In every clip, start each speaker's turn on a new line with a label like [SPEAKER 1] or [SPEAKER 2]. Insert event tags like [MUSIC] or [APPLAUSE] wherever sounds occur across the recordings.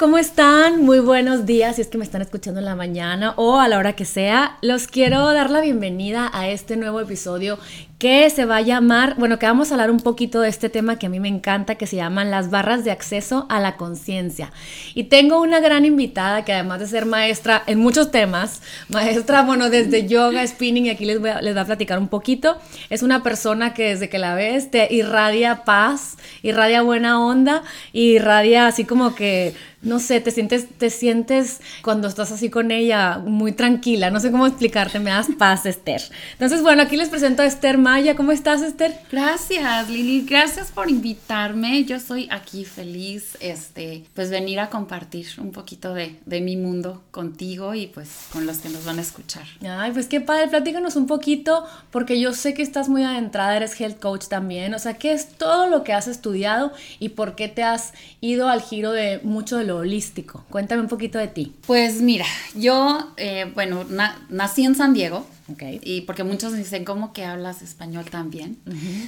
[SPEAKER 1] ¿cómo están? Muy buenos días, si es que me están escuchando en la mañana o a la hora que sea. Los quiero dar la bienvenida a este nuevo episodio que se va a llamar, bueno, que vamos a hablar un poquito de este tema que a mí me encanta, que se llaman las barras de acceso a la conciencia. Y tengo una gran invitada que además de ser maestra en muchos temas, maestra, bueno, desde [LAUGHS] yoga, spinning, y aquí les voy a, les voy a platicar un poquito, es una persona que desde que la ves te irradia paz, irradia buena onda, irradia así como que no sé, te sientes, te sientes cuando estás así con ella muy tranquila, no sé cómo explicarte, me das paz, Esther. Entonces, bueno, aquí les presento a Esther Maya, ¿cómo estás, Esther?
[SPEAKER 2] Gracias, Lili, gracias por invitarme, yo soy aquí feliz, este, pues venir a compartir un poquito de, de mi mundo contigo y pues con los que nos van a escuchar.
[SPEAKER 1] Ay, pues qué padre, platícanos un poquito, porque yo sé que estás muy adentrada, eres health coach también, o sea, ¿qué es todo lo que has estudiado y por qué te has ido al giro de mucho de holístico. Cuéntame un poquito de ti.
[SPEAKER 2] Pues mira, yo, eh, bueno, nací en San Diego. Okay. Y porque muchos dicen, ¿cómo que hablas español también?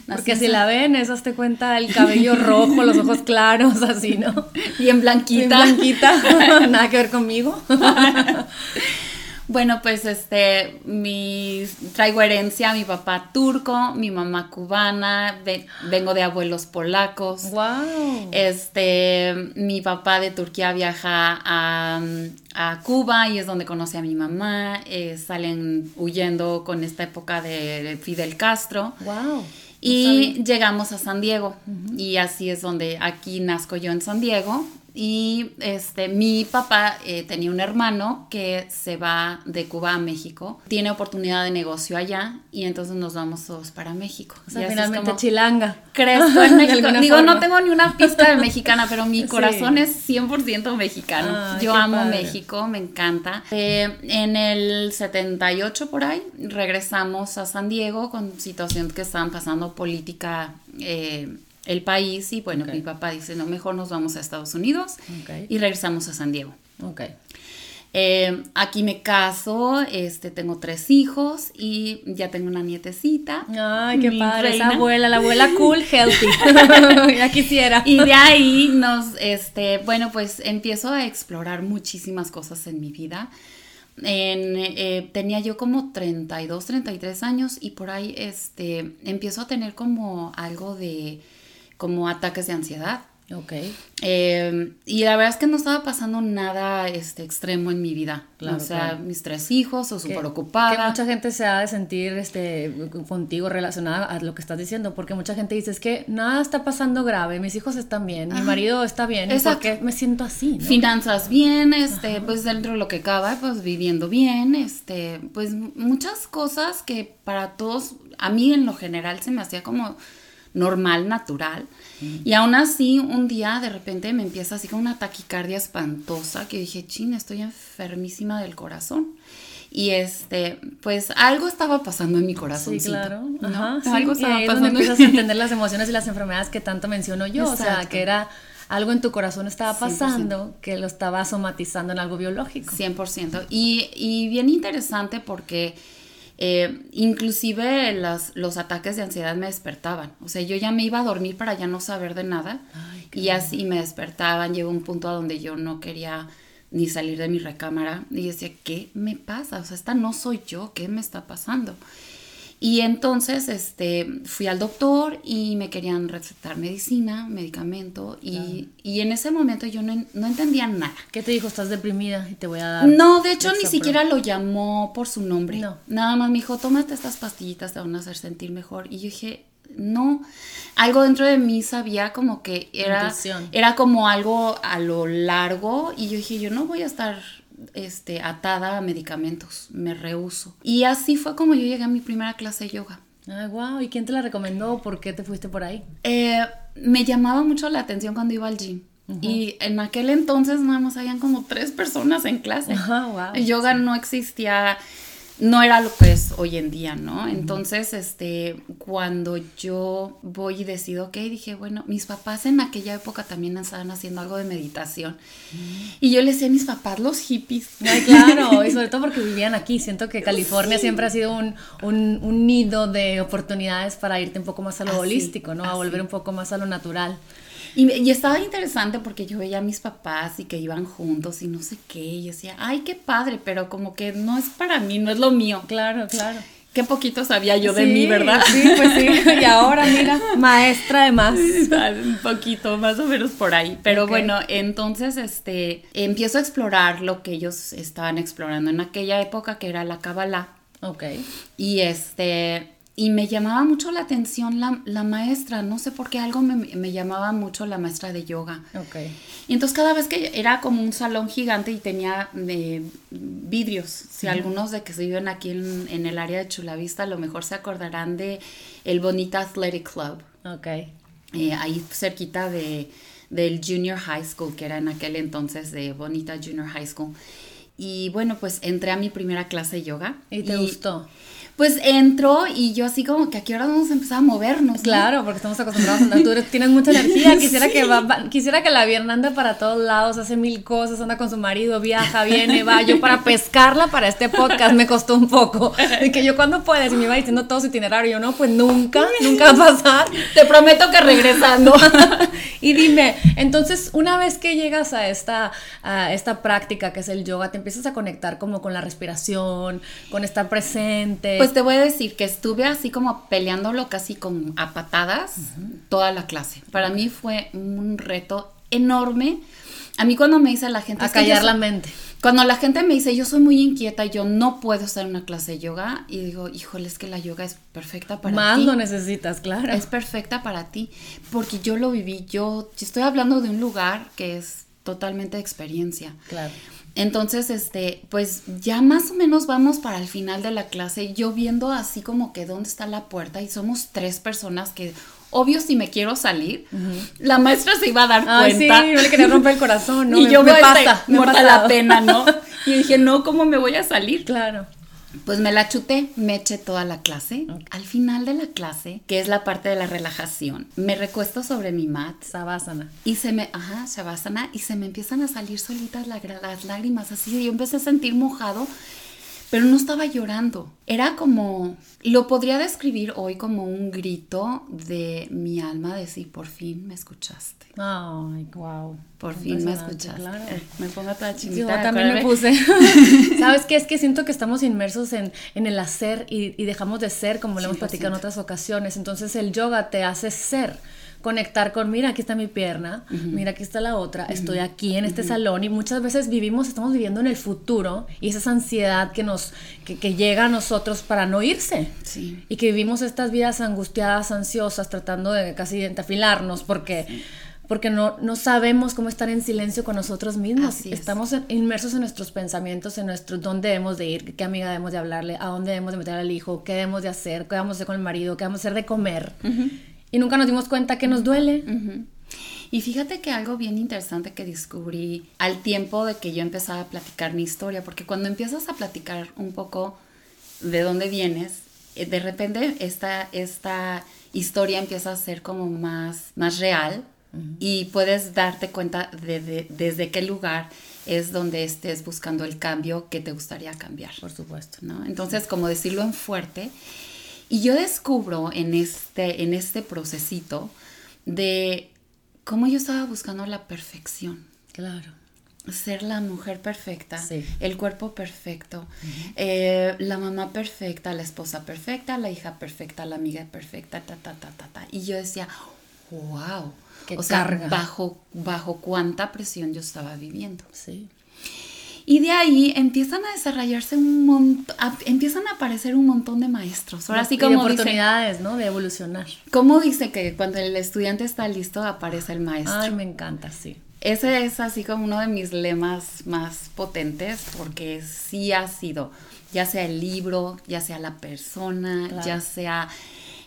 [SPEAKER 1] Porque si la [LAUGHS] ven, eso te cuenta el cabello rojo, los ojos claros, [LAUGHS] así, ¿no?
[SPEAKER 2] Bien blanquita.
[SPEAKER 1] Bien blanquita. [LAUGHS] Nada que ver conmigo.
[SPEAKER 2] Bueno, pues este, mi, traigo herencia, mi papá turco, mi mamá cubana, vengo de abuelos polacos.
[SPEAKER 1] Wow.
[SPEAKER 2] Este, mi papá de Turquía viaja a, Cuba y es donde conoce a mi mamá. Eh, salen huyendo con esta época de Fidel Castro.
[SPEAKER 1] Wow.
[SPEAKER 2] Y llegamos a San Diego. Y así es donde aquí nazco yo en San Diego. Y este, mi papá eh, tenía un hermano que se va de Cuba a México, tiene oportunidad de negocio allá y entonces nos vamos todos para México.
[SPEAKER 1] O sea, finalmente chilanga.
[SPEAKER 2] Crezco [LAUGHS] en México. Digo, no tengo ni una pista de mexicana, pero mi [LAUGHS] corazón es 100% mexicano. Yo amo México, me encanta. Eh, en el 78 por ahí regresamos a San Diego con situaciones que estaban pasando política. Eh, el país y bueno, mi papá dice, no, mejor nos vamos a Estados Unidos y regresamos a San Diego.
[SPEAKER 1] Okay.
[SPEAKER 2] Eh, aquí me caso, este, tengo tres hijos y ya tengo una nietecita.
[SPEAKER 1] Ay, qué padre, esa abuela, la abuela [LAUGHS] cool, healthy. [LAUGHS] ya quisiera.
[SPEAKER 2] Y de ahí nos, este, bueno, pues empiezo a explorar muchísimas cosas en mi vida. En, eh, tenía yo como 32, 33 años y por ahí, este, empiezo a tener como algo de como ataques de ansiedad.
[SPEAKER 1] Ok.
[SPEAKER 2] Eh, y la verdad es que no estaba pasando nada este, extremo en mi vida. o sea, mis tres hijos, o súper ocupada.
[SPEAKER 1] Que mucha gente se ha de sentir este, contigo relacionada a lo que estás diciendo, porque mucha gente dice, es que nada está pasando grave, mis hijos están bien, mi marido está bien, Exacto. ¿por qué me siento así?
[SPEAKER 2] Finanzas bien, este, pues dentro de lo que cabe, pues viviendo bien, este, pues muchas cosas que para todos, a mí en lo general se me hacía como normal, natural. Y aún así, un día de repente me empieza así con una taquicardia espantosa que dije, chin, estoy enfermísima del corazón. Y este, pues algo estaba pasando en mi corazón.
[SPEAKER 1] Sí, claro. algo estaba y pasando. empiezas a entender [LAUGHS] las emociones y las enfermedades que tanto menciono yo. O sea, que era algo en tu corazón estaba pasando que lo estaba somatizando en algo biológico.
[SPEAKER 2] 100%. Y, y bien interesante porque eh, inclusive los ataques de ansiedad me despertaban. O sea, yo ya me iba a dormir para ya no saber de nada. y así me despertaban. Llegó un punto a donde yo no quería ni salir de mi recámara. Y decía, ¿qué me pasa? O sea, esta no soy yo. ¿Qué me está pasando? Y entonces este, fui al doctor y me querían recetar medicina, medicamento, y, y en ese momento yo no, no, entendía nada.
[SPEAKER 1] ¿Qué te dijo? ¿Estás deprimida y te voy a dar?
[SPEAKER 2] No, de hecho ni siquiera lo llamó por su nombre. No. Nada más me dijo, tómate estas pastillitas, te van a hacer sentir mejor. Y yo dije, no, algo dentro de mí sabía como que era, era como algo a lo largo y yo dije, yo no voy a estar este, atada a medicamentos, me rehuso. Y así fue como yo llegué a mi primera clase de yoga.
[SPEAKER 1] Ay, wow, ¿y quién te la recomendó? ¿Por qué te fuiste por ahí?
[SPEAKER 2] Eh, me llamaba mucho la atención cuando iba al gym. Y en aquel entonces nada más habían como tres personas en clase.
[SPEAKER 1] wow,
[SPEAKER 2] yoga no existía no era lo que es hoy en día, ¿no? Entonces, este, cuando yo voy y decido, ok, dije, bueno, mis papás en aquella época también estaban haciendo algo de meditación. Y yo le decía a mis papás, los hippies. [LAUGHS]
[SPEAKER 1] Ay, claro, y sobre todo porque vivían aquí. Siento que California siempre ha sido un, un, nido de oportunidades para irte un poco más a lo holístico, ¿no? A volver un poco más a lo natural.
[SPEAKER 2] Y, estaba interesante porque yo veía a mis papás y que iban juntos y no sé qué, y decía, ay, qué padre, pero como que no es para mí, no es lo mío.
[SPEAKER 1] Claro, claro.
[SPEAKER 2] Qué poquito sabía yo de mí, ¿verdad?
[SPEAKER 1] Sí, pues sí. [LAUGHS] Y ahora, mira, maestra de más.
[SPEAKER 2] Un poquito, más o menos por ahí. Pero bueno, entonces, este, empiezo a explorar lo que ellos estaban explorando en aquella época, que era la Kabbalah.
[SPEAKER 1] Ok.
[SPEAKER 2] Y este, y me llamaba mucho la atención la, maestra, no sé por qué algo me, llamaba mucho la maestra de yoga.
[SPEAKER 1] Okay.
[SPEAKER 2] Y entonces cada vez que era como un salón gigante y tenía eh, vidrios, si algunos de que se viven aquí en, el área de Chulavista a lo mejor se acordarán de el Bonita Athletic Club.
[SPEAKER 1] Ok.
[SPEAKER 2] Eh, ahí cerquita de, del Junior High School, que era en aquel entonces de Bonita Junior High School. Y bueno, pues entré a mi primera clase de yoga.
[SPEAKER 1] ¿Y te gustó?
[SPEAKER 2] Pues entró y yo así como que aquí ahora vamos a empezar a movernos.
[SPEAKER 1] Claro, porque estamos acostumbrados a andar, tú tienes mucha energía, [LAUGHS] quisiera que va, quisiera que la vierna ande para todos lados, hace mil cosas, anda con su marido, viaja, viene, va, yo para pescarla para este podcast me costó un poco, de que yo cuando puedes y me iba diciendo todo su itinerario, yo no, pues nunca, nunca va a pasar.
[SPEAKER 2] Te prometo que regresando. [LAUGHS]
[SPEAKER 1] y dime, entonces una vez que llegas a esta, a esta práctica que es el yoga, te empiezas a conectar como con la respiración, con estar presente,
[SPEAKER 2] pues te voy a decir que estuve así como peleándolo casi con a patadas toda la clase. Para mí fue un reto enorme. A mí cuando me dice la gente...
[SPEAKER 1] A callar la mente.
[SPEAKER 2] Cuando la gente me dice, yo soy muy inquieta, yo no puedo hacer una clase de yoga, y digo, híjole, es que la yoga es perfecta para
[SPEAKER 1] Más ti. Más lo necesitas, claro.
[SPEAKER 2] Es perfecta para ti, porque yo lo viví, yo, yo estoy hablando de un lugar que es totalmente de experiencia.
[SPEAKER 1] Claro.
[SPEAKER 2] Entonces, este, pues ya más o menos vamos para el final de la clase, yo viendo así como que dónde está la puerta y somos tres personas que, obvio, si me quiero salir, la maestra se iba a dar cuenta.
[SPEAKER 1] Sí, yo le quería romper el corazón, ¿no? [LAUGHS]
[SPEAKER 2] Y yo me, pasa, muerta la pena, ¿no? [LAUGHS] Y dije, no, ¿cómo me voy a salir?
[SPEAKER 1] Claro.
[SPEAKER 2] Pues me la chuté, me eché toda la clase. Al final de la clase, que es la parte de la relajación, me recuesto sobre mi mat.
[SPEAKER 1] Savasana.
[SPEAKER 2] Y se me, ajá, Savasana, y se me empiezan a salir solitas las lágrimas, así. Yo empecé a sentir mojado pero no estaba llorando. Era como, lo podría describir hoy como un grito de mi alma de decir, por fin me escuchaste.
[SPEAKER 1] Ay, wow.
[SPEAKER 2] Por fin me escuchaste. Eh, me pongo toda chinita. Yo
[SPEAKER 1] también me puse. [LAUGHS] [LAUGHS] ¿Sabes qué? Es que siento que estamos inmersos en, en el hacer y, y, dejamos de ser, como lo hemos platicado en otras ocasiones. Entonces el yoga te hace ser conectar con, mira, aquí está mi pierna, mira, aquí está la otra, estoy aquí en este salón y muchas veces vivimos, estamos viviendo en el futuro y esa ansiedad que nos, que, llega a nosotros para no irse. Y que vivimos estas vidas angustiadas, ansiosas, tratando de casi entafilarnos porque... porque no, no sabemos cómo estar en silencio con nosotros mismos. Estamos inmersos en nuestros pensamientos, en nuestro dónde debemos de ir, qué amiga debemos de hablarle, a dónde debemos de meter al hijo, qué debemos de hacer, qué debemos de hacer con el marido, qué debemos de hacer de comer y nunca nos dimos cuenta que nos duele.
[SPEAKER 2] Y fíjate que algo bien interesante que descubrí al tiempo de que yo empezaba a platicar mi historia, porque cuando empiezas a platicar un poco de dónde vienes, eh, de repente esta, esta historia empieza a ser como más, más real y puedes darte cuenta de, desde qué lugar es donde estés buscando el cambio que te gustaría cambiar.
[SPEAKER 1] Por supuesto.
[SPEAKER 2] ¿no? Entonces, como decirlo en fuerte y yo descubro en este, en este procesito de cómo yo estaba buscando la perfección.
[SPEAKER 1] Claro.
[SPEAKER 2] Ser la mujer perfecta, el cuerpo perfecto, eh, la mamá perfecta, la esposa perfecta, la hija perfecta, la amiga perfecta, ta, ta, ta, ta, ta. Y yo decía, wow.
[SPEAKER 1] Qué o carga.
[SPEAKER 2] bajo, bajo cuánta presión yo estaba viviendo.
[SPEAKER 1] Sí.
[SPEAKER 2] Y de ahí empiezan a desarrollarse un montón, empiezan a aparecer un montón de maestros. Ahora sí como
[SPEAKER 1] oportunidades, ¿no? De evolucionar.
[SPEAKER 2] ¿Cómo dice que cuando el estudiante está listo aparece el maestro?
[SPEAKER 1] Ay, me encanta, sí.
[SPEAKER 2] Ese es así como uno de mis lemas más potentes porque sí ha sido, ya sea el libro, ya sea la persona, ya sea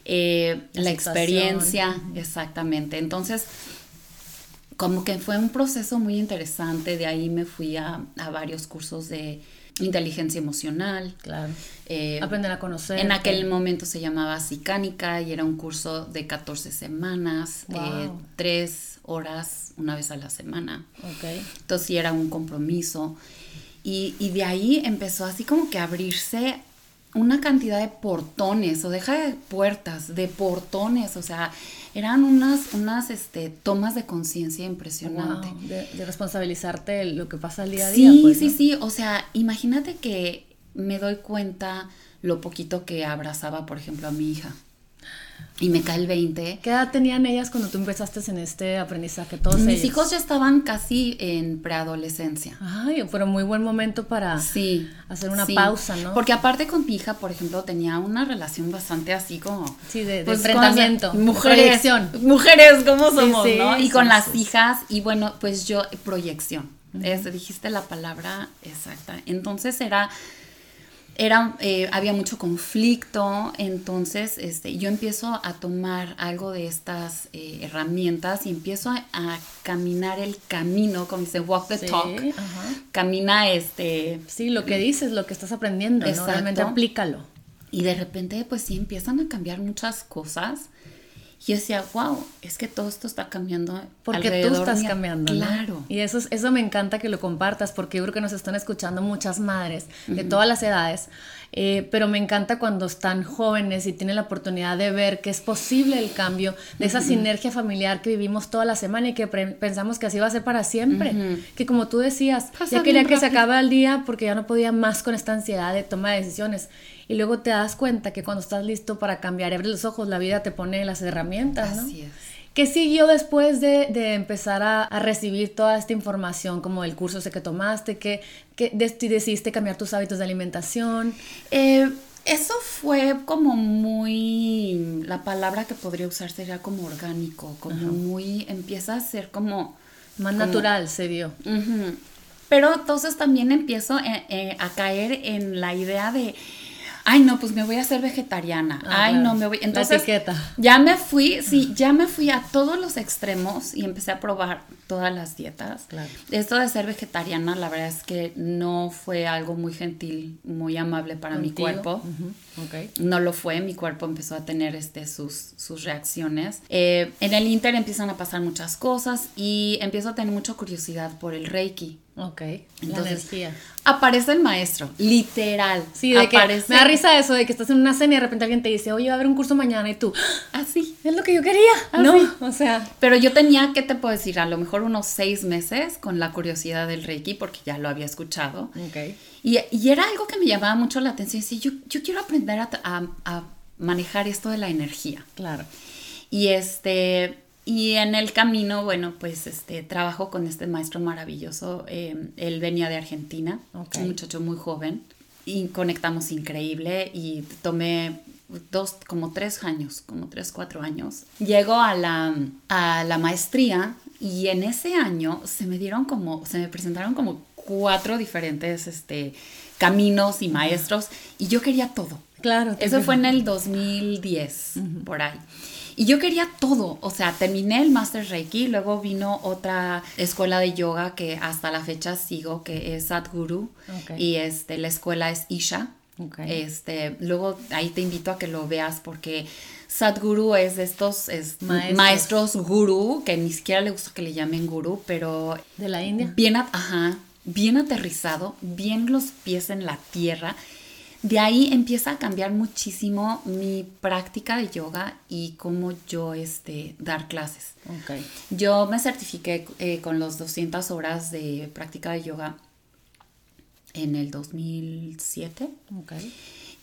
[SPEAKER 2] eh, la experiencia, exactamente. Entonces, como que fue un proceso muy interesante, de ahí me fui a, varios cursos de inteligencia emocional.
[SPEAKER 1] Claro. Eh, Aprender a conocer.
[SPEAKER 2] En aquel momento se llamaba Sicánica y era un curso de 14 semanas, eh, tres horas una vez a la semana.
[SPEAKER 1] Okay.
[SPEAKER 2] Entonces sí era un compromiso. Y, y de ahí empezó así como que a abrirse una cantidad de portones, o deja de puertas, de portones, o sea, eran unas, unas este, tomas de conciencia impresionante.
[SPEAKER 1] de, responsabilizarte lo que pasa al día a día.
[SPEAKER 2] Sí, pues, sí, sí, o sea, imagínate que me doy cuenta lo poquito que abrazaba, por ejemplo, a mi hija y me cae el 20.
[SPEAKER 1] ¿Qué edad tenían ellas cuando tú empezaste en este aprendizaje? Todos
[SPEAKER 2] Mis hijos ya estaban casi en preadolescencia.
[SPEAKER 1] Ay, fue muy buen momento para sí, hacer una pausa, ¿no?
[SPEAKER 2] Porque aparte con mi hija, por ejemplo, tenía una relación bastante así como...
[SPEAKER 1] Sí, de, pues, enfrentamiento.
[SPEAKER 2] mujeres, mujeres, ¿cómo somos, no? Y con las hijas, y bueno, pues yo, proyección. dijiste la palabra exacta. Entonces era era, eh, había mucho conflicto, entonces este, yo empiezo a tomar algo de estas eh, herramientas y empiezo a, caminar el camino, como dice, walk the talk, camina este...
[SPEAKER 1] Sí, lo que dices, lo que estás aprendiendo, ¿no? realmente aplícalo.
[SPEAKER 2] Y de repente, pues sí, empiezan a cambiar muchas cosas y yo decía, wow, es que todo esto está cambiando.
[SPEAKER 1] Porque tú estás cambiando.
[SPEAKER 2] Claro.
[SPEAKER 1] Y eso, eso me encanta que lo compartas, porque yo creo que nos están escuchando muchas madres de todas las edades. Eh, pero me encanta cuando están jóvenes y tienen la oportunidad de ver que es posible el cambio, de esa sinergia familiar que vivimos toda la semana y que pensamos que así va a ser para siempre. Que como tú decías, ya quería que se acabe el día porque ya no podía más con esta ansiedad de toma de decisiones y luego te das cuenta que cuando estás listo para cambiar, abres los ojos, la vida te pone las herramientas, ¿no? Así es. ¿Qué siguió después de, de empezar a, a, recibir toda esta información, como el curso ese que tomaste? ¿Qué, qué decidiste cambiar tus hábitos de alimentación?
[SPEAKER 2] Eh, eso fue como muy, la palabra que podría usar sería como orgánico, como muy, empieza a ser como...
[SPEAKER 1] Más natural se dio.
[SPEAKER 2] Pero entonces también empiezo eh, eh, a caer en la idea de ay, no, pues me voy a hacer vegetariana. ay, no, me voy. Entonces, ya me fui, sí, ya me fui a todos los extremos y empecé a probar todas las dietas. Claro. Esto de ser vegetariana, la verdad es que no fue algo muy gentil, muy amable para mi cuerpo. No lo fue, mi cuerpo empezó a tener este, sus, sus reacciones. Eh, en el Inter empiezan a pasar muchas cosas y empiezo a tener mucha curiosidad por el Reiki.
[SPEAKER 1] Ok, entonces
[SPEAKER 2] aparece el maestro, literal.
[SPEAKER 1] Sí, de aparece. Que me da risa eso de que estás en una cena y de repente alguien te dice, oye, va a haber un curso mañana y tú,
[SPEAKER 2] así,
[SPEAKER 1] ah, es lo que yo quería, ah, ¿no? O sea.
[SPEAKER 2] Pero yo tenía, ¿qué te puedo decir? A lo mejor unos seis meses con la curiosidad del Reiki porque ya lo había escuchado. Ok. Y, y era algo que me llamaba mucho la atención. Y yo, yo quiero aprender a, a, a manejar esto de la energía.
[SPEAKER 1] Claro.
[SPEAKER 2] Y este y en el camino, bueno, pues este, trabajo con este maestro maravilloso. Em, él venía de Argentina, un muchacho muy joven, y conectamos increíble y tomé dos, como tres años, como tres, cuatro años. Llego a la, a la maestría y en ese año se me dieron como, se me presentaron como cuatro diferentes este, caminos y maestros y yo quería todo.
[SPEAKER 1] Claro.
[SPEAKER 2] Eso fue en el 2010, por ahí. Y yo quería todo, o sea, terminé el Master Reiki, luego vino otra escuela de yoga que hasta la fecha sigo, que es Sadhguru, y este, la escuela es Isha. Este, luego ahí te invito a que lo veas porque Sadhguru es de estos maestros. guru, que ni siquiera le gusta que le llamen guru, pero...
[SPEAKER 1] De la India.
[SPEAKER 2] Bien, ajá, bien aterrizado, bien los pies en la tierra de ahí empieza a cambiar muchísimo mi práctica de yoga y cómo yo este, dar clases. Okay. Yo me certifiqué eh, con los 200 horas de práctica de yoga en el 2007. Okay.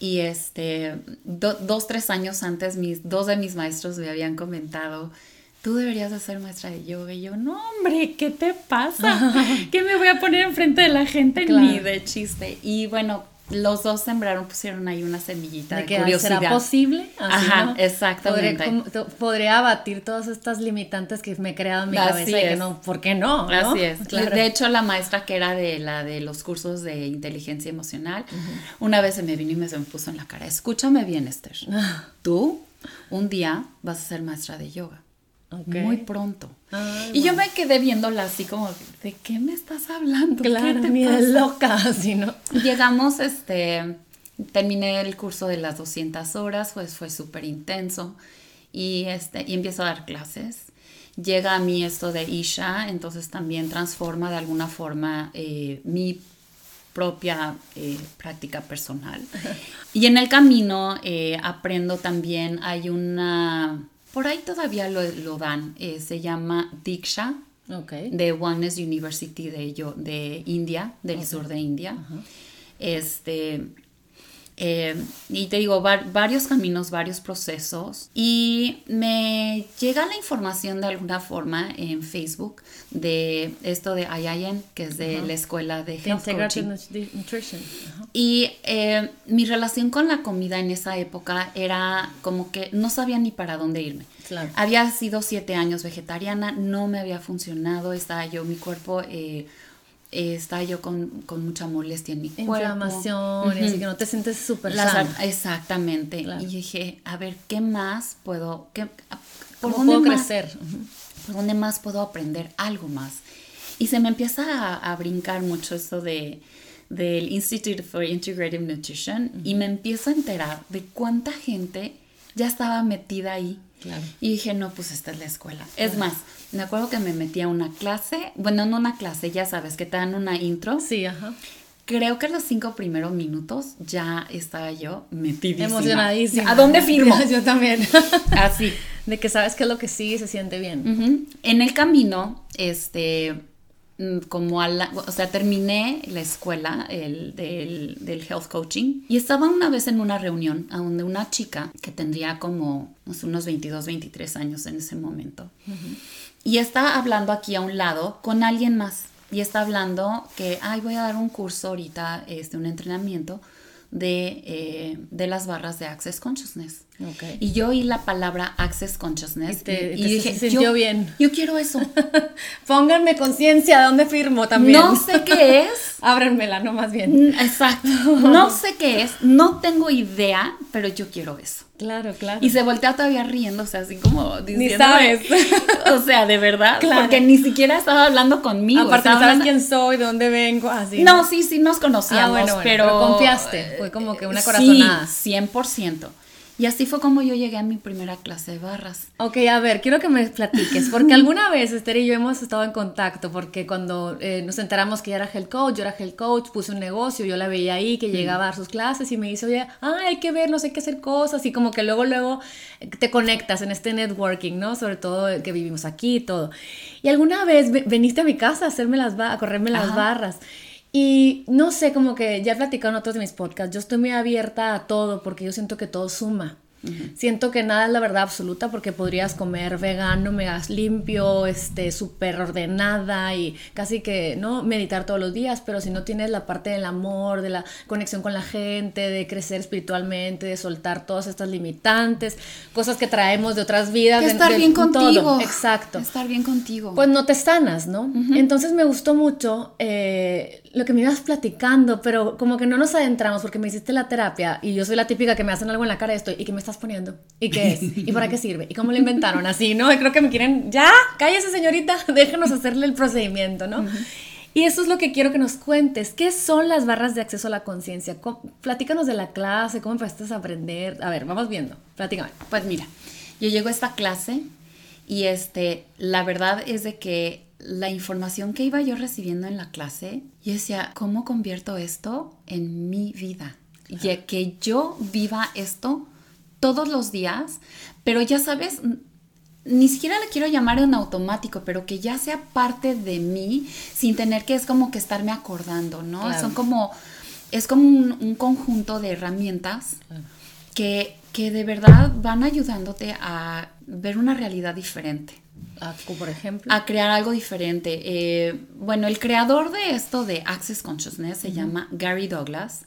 [SPEAKER 2] Y este, dos, tres años antes, mis, dos de mis maestros me habían comentado, tú deberías de ser maestra de yoga. Y yo, no, hombre, ¿qué te pasa? [LAUGHS] ¿Qué me voy a poner enfrente de la gente? Ni de chiste. Y bueno, los dos sembraron, pusieron ahí una semillita de, curiosidad.
[SPEAKER 1] ¿Será posible?
[SPEAKER 2] Ajá, exactamente.
[SPEAKER 1] Podría, abatir todas estas limitantes que me he creado en mi cabeza y que no, ¿por qué no?
[SPEAKER 2] Así es. [LAUGHS] De hecho, la maestra que era de la de los cursos de inteligencia emocional, una vez se me vino y me, se me puso en la cara, escúchame bien, Esther. [LAUGHS] Tú un día vas a ser maestra de yoga muy pronto. y yo me quedé viéndola así como, ¿de qué me estás hablando?
[SPEAKER 1] Claro, ¿Qué te loca, [LAUGHS] así, ¿no?
[SPEAKER 2] Llegamos, este, terminé el curso de las 200 horas, pues fue súper intenso y, este, y empiezo a dar clases. Llega a mí esto de Isha, entonces también transforma de alguna forma eh, mi propia eh, práctica personal. [LAUGHS] Y en el camino eh, aprendo también, hay una, por ahí todavía lo, lo dan, eh, se llama Diksha, de Oneness University de, yo, de India, del sur de India. Este, eh, y te digo, var- varios caminos, varios procesos. Y me llega la información de alguna forma en Facebook de esto de IIN, que es de la escuela de Health Coaching.
[SPEAKER 1] Nut- Nutrition.
[SPEAKER 2] Y eh, mi relación con la comida en esa época era como que no sabía ni para dónde irme.
[SPEAKER 1] Claro.
[SPEAKER 2] Había sido siete años vegetariana, no me había funcionado, estaba yo, mi cuerpo, eh, eh, estaba yo con, con mucha molestia en mi cuerpo.
[SPEAKER 1] Así que no te sientes súper sana.
[SPEAKER 2] exactamente.
[SPEAKER 1] Claro.
[SPEAKER 2] Y dije, a ver, ¿qué más puedo, qué, por
[SPEAKER 1] ¿Cómo
[SPEAKER 2] dónde
[SPEAKER 1] puedo
[SPEAKER 2] más-
[SPEAKER 1] crecer?
[SPEAKER 2] ¿por dónde más puedo aprender algo más? Y se me empieza a, a brincar mucho eso de del Institute for Integrative Nutrition y me empiezo a enterar de cuánta gente ya estaba metida ahí.
[SPEAKER 1] Claro.
[SPEAKER 2] Y dije, no, pues esta es la escuela. Es más, me acuerdo que me metí a una clase, bueno, no una clase, ya sabes, que te dan una intro.
[SPEAKER 1] Sí, ajá.
[SPEAKER 2] Creo que los cinco primeros minutos ya estaba yo metidísima.
[SPEAKER 1] Emocionadísima.
[SPEAKER 2] ¿A dónde firmo? [LAUGHS]
[SPEAKER 1] Yo también. [LAUGHS]
[SPEAKER 2] Así.
[SPEAKER 1] De que sabes qué es lo que sigue y se siente bien.
[SPEAKER 2] En el camino, este, como a la, o sea, terminé la escuela el, del, del health coaching y estaba una vez en una reunión a donde una chica que tendría como unos 22, 23 años en ese momento y está hablando aquí a un lado con alguien más y está hablando que, ay, voy a dar un curso ahorita, este, un entrenamiento de, eh, de las barras de Access Consciousness.
[SPEAKER 1] Ok.
[SPEAKER 2] Y yo oí la palabra Access Consciousness
[SPEAKER 1] Y te-
[SPEAKER 2] y,
[SPEAKER 1] te
[SPEAKER 2] y dije,
[SPEAKER 1] sintió
[SPEAKER 2] yo,
[SPEAKER 1] bien.
[SPEAKER 2] yo quiero eso. [LAUGHS]
[SPEAKER 1] Pónganme conciencia, ¿dónde firmo también?
[SPEAKER 2] No sé qué es. [LAUGHS]
[SPEAKER 1] Ábranmela, no más bien.
[SPEAKER 2] Mm, Exacto. No sé qué es. No tengo idea, pero yo quiero eso.
[SPEAKER 1] Claro, claro.
[SPEAKER 2] Y se voltea todavía riendo, o sea, así como diciendo.
[SPEAKER 1] sabes. [LAUGHS]
[SPEAKER 2] O sea, de verdad.
[SPEAKER 1] Claro.
[SPEAKER 2] Porque ni siquiera estaba hablando conmigo.
[SPEAKER 1] Aparte, no sabes quién soy, de dónde vengo, así.
[SPEAKER 2] No, sí, sí nos conocíamos,
[SPEAKER 1] Ah, bueno, bueno,
[SPEAKER 2] pero...
[SPEAKER 1] pero confiaste, fue como que una
[SPEAKER 2] Sí,
[SPEAKER 1] corazonada.
[SPEAKER 2] 100%. Y así fue como yo llegué a mi primera clase de barras.
[SPEAKER 1] Ok, a ver, quiero que me platiques, porque [LAUGHS] alguna vez Esther y yo hemos estado en contacto, porque cuando eh, nos enteramos que ella era health coach, yo era health coach, puse un negocio, yo la veía ahí, que llegaba a dar sus clases y me dice, oye, ah, hay que vernos, hay que hacer cosas, y como que luego, luego eh, te conectas en este networking, ¿no? Sobre todo que vivimos aquí y todo. Y alguna vez ve- veniste a mi casa a hacerme las, a correrme las
[SPEAKER 2] Ajá.
[SPEAKER 1] barras. Y no sé, como que ya he platicado en otros de mis podcasts, yo estoy muy abierta a todo porque yo siento que todo suma. Siento que nada es la verdad absoluta porque podrías comer vegano, mega limpio, este, súper ordenada y casi que, ¿no? Meditar todos los días, pero si no tienes la parte del amor, de la conexión con la gente, de crecer espiritualmente, de soltar todas estas limitantes, cosas que traemos de otras vidas.
[SPEAKER 2] Que
[SPEAKER 1] de-
[SPEAKER 2] estar
[SPEAKER 1] de
[SPEAKER 2] bien contigo.
[SPEAKER 1] Exacto
[SPEAKER 2] Estar bien contigo.
[SPEAKER 1] pues no te sanas, ¿no? Entonces me gustó mucho eh, lo que me ibas platicando, pero como que no nos adentramos porque me hiciste la terapia y yo soy la típica que me hacen algo en la cara de esto y que me estás poniendo y qué es y para qué sirve y cómo lo inventaron así, ¿no? Y creo que me quieren, ya, cállese señorita, [LAUGHS] déjenos hacerle el procedimiento, ¿no? Y eso es lo que quiero que nos cuentes. ¿Qué son las barras de acceso a la conciencia? ¿Cómo- Platícanos de la clase, cómo empezaste a aprender. A ver, vamos viendo. Platícame.
[SPEAKER 2] Pues mira, yo llego a esta clase y este, la verdad es de que la información que iba yo recibiendo en la clase, yo decía, ¿cómo convierto esto en mi vida? Y que yo viva esto todos los días, pero ya sabes, ni siquiera le quiero llamar en automático, pero que ya sea parte de mí sin tener que es como que estarme acordando, ¿no?
[SPEAKER 1] Claro.
[SPEAKER 2] Son como, es como un, un conjunto de herramientas que, que de verdad van ayudándote a ver una realidad diferente,
[SPEAKER 1] como por ejemplo.
[SPEAKER 2] a crear algo diferente. Eh, bueno, el creador de esto de Access Consciousness se llama Gary Douglas,